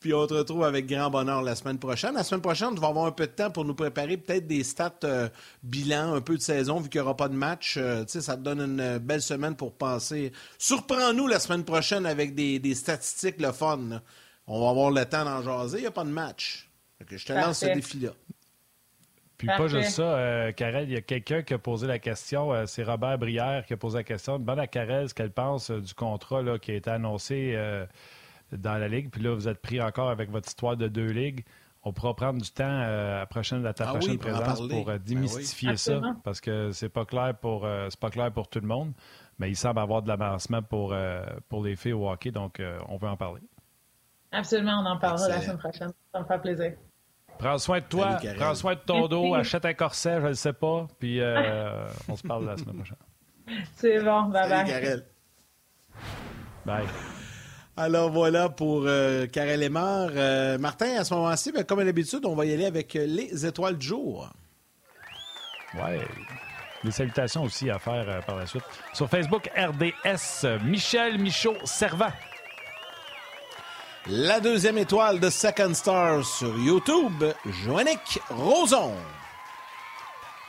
Puis on te retrouve avec grand bonheur la semaine prochaine. La semaine prochaine, tu vas avoir un peu de temps pour nous préparer peut-être des stats euh, bilan, un peu de saison, vu qu'il n'y aura pas de match. Euh, sais, ça te donne une euh, belle semaine pour penser. Surprends-nous la semaine prochaine avec des, statistiques, le fun. On va avoir le temps d'en jaser. Il n'y a pas de match. je te lance ce défi-là. Puis pas juste ça, euh, Karel, il y a quelqu'un qui a posé la question, c'est Robert Brière qui a posé la question. Demande à Karel ce qu'elle pense du contrat là, qui a été annoncé dans la Ligue. Puis là, vous êtes pris encore avec votre histoire de deux ligues. On pourra prendre du temps euh, à, prochaine, à ta ah prochaine présence pour euh, ben démystifier ça, parce que c'est pas clair pour euh, c'est pas clair pour tout le monde, mais il semble avoir de l'avancement pour, pour les filles au hockey, donc on veut en parler. Absolument, on en parlera la semaine prochaine. Ça me fait plaisir. Prends soin de toi, prends soin de ton dos, achète un corset, je ne sais pas, puis euh, on se parle la semaine prochaine. C'est bon, bye bye. Karel. Bye. Alors voilà pour euh, Karel Lemar. Euh, Martin, à ce moment-ci, ben, comme à l'habitude, on va y aller avec les étoiles du jour. Ouais. Des salutations aussi à faire euh, par la suite. Sur Facebook, RDS, Michel Michaud Servant. La deuxième étoile de Second Star sur YouTube, Joannick Roson.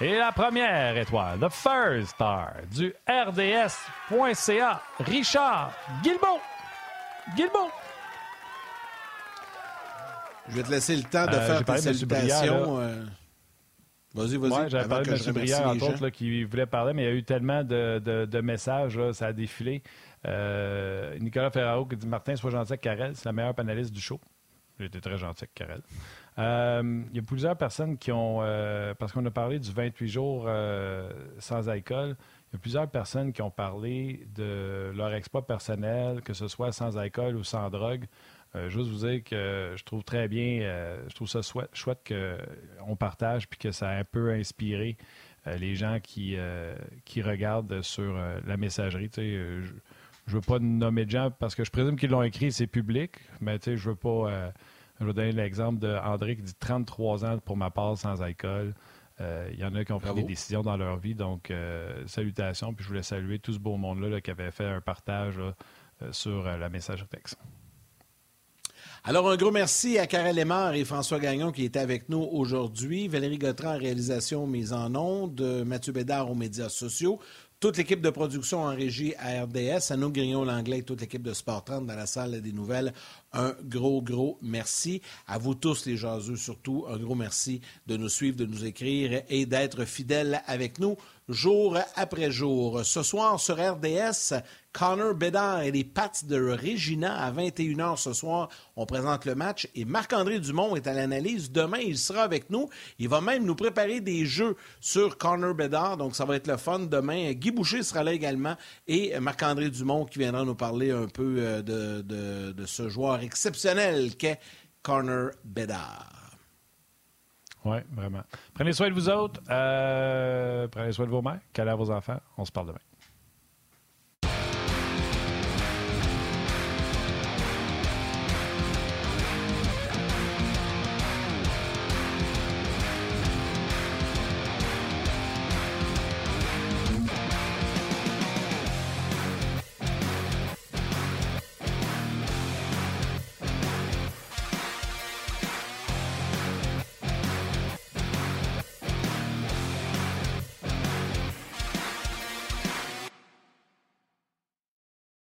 Et la première étoile, the first star du RDS.ca, Richard Guilbeault. Guilbeault. Je vais te laisser le temps de euh, faire tes salutations. Euh. Vas-y, vas-y. Ouais, j'avais parlé de M. Brière, entre autres, qui voulait parler, mais il y a eu tellement de, de, messages, là, ça a défilé. Euh, Nicolas Ferraro qui dit Martin, sois gentil avec Karel, c'est la meilleure panéliste du show. J'ai été très gentil avec Karel. Euh, il y a plusieurs personnes qui ont, euh, parce qu'on a parlé du 28 jours sans alcool, il y a plusieurs personnes qui ont parlé de leur exploit personnel, que ce soit sans alcool ou sans drogue. Euh, juste vous dire que je trouve très bien, euh, je trouve ça chouette, qu'on partage puis que ça a un peu inspiré euh, les gens qui, qui regardent sur la messagerie. je ne veux pas nommer de gens parce que je présume qu'ils l'ont écrit, c'est public, mais je veux pas. je vais donner l'exemple d'André qui dit 33 ans pour ma part sans alcool. Il y en a qui ont pris des décisions dans leur vie, donc salutations. Puis je voulais saluer tout ce beau monde-là qui avait fait un partage sur la messagerie texte. Alors, un gros merci à Karel Lemar et François Gagnon qui étaient avec nous aujourd'hui. Valérie Gautran en réalisation mise en onde, Mathieu Bédard aux médias sociaux, toute l'équipe de production en régie à RDS, Anouk Grignon-Langlais et toute l'équipe de Sport 30 dans la salle des nouvelles. Un gros, gros merci. À vous tous, les jaseux, surtout, un gros merci de nous suivre, de nous écrire et d'être fidèles avec nous jour après jour. Ce soir sur RDS, Connor Bedard et les Pats de Regina à 21h ce soir. On présente le match et Marc-André Dumont est à l'analyse. Demain, il sera avec nous. Il va même nous préparer des jeux sur Connor Bedard. Donc, ça va être le fun demain. Guy Boucher sera là également et Marc-André Dumont qui viendra nous parler un peu euh, de, ce joueur exceptionnel qu'est Connor Bedard. Oui, vraiment. Prenez soin de vous autres. Euh, prenez soin de vos mères. Câlez à vos enfants. On se parle demain.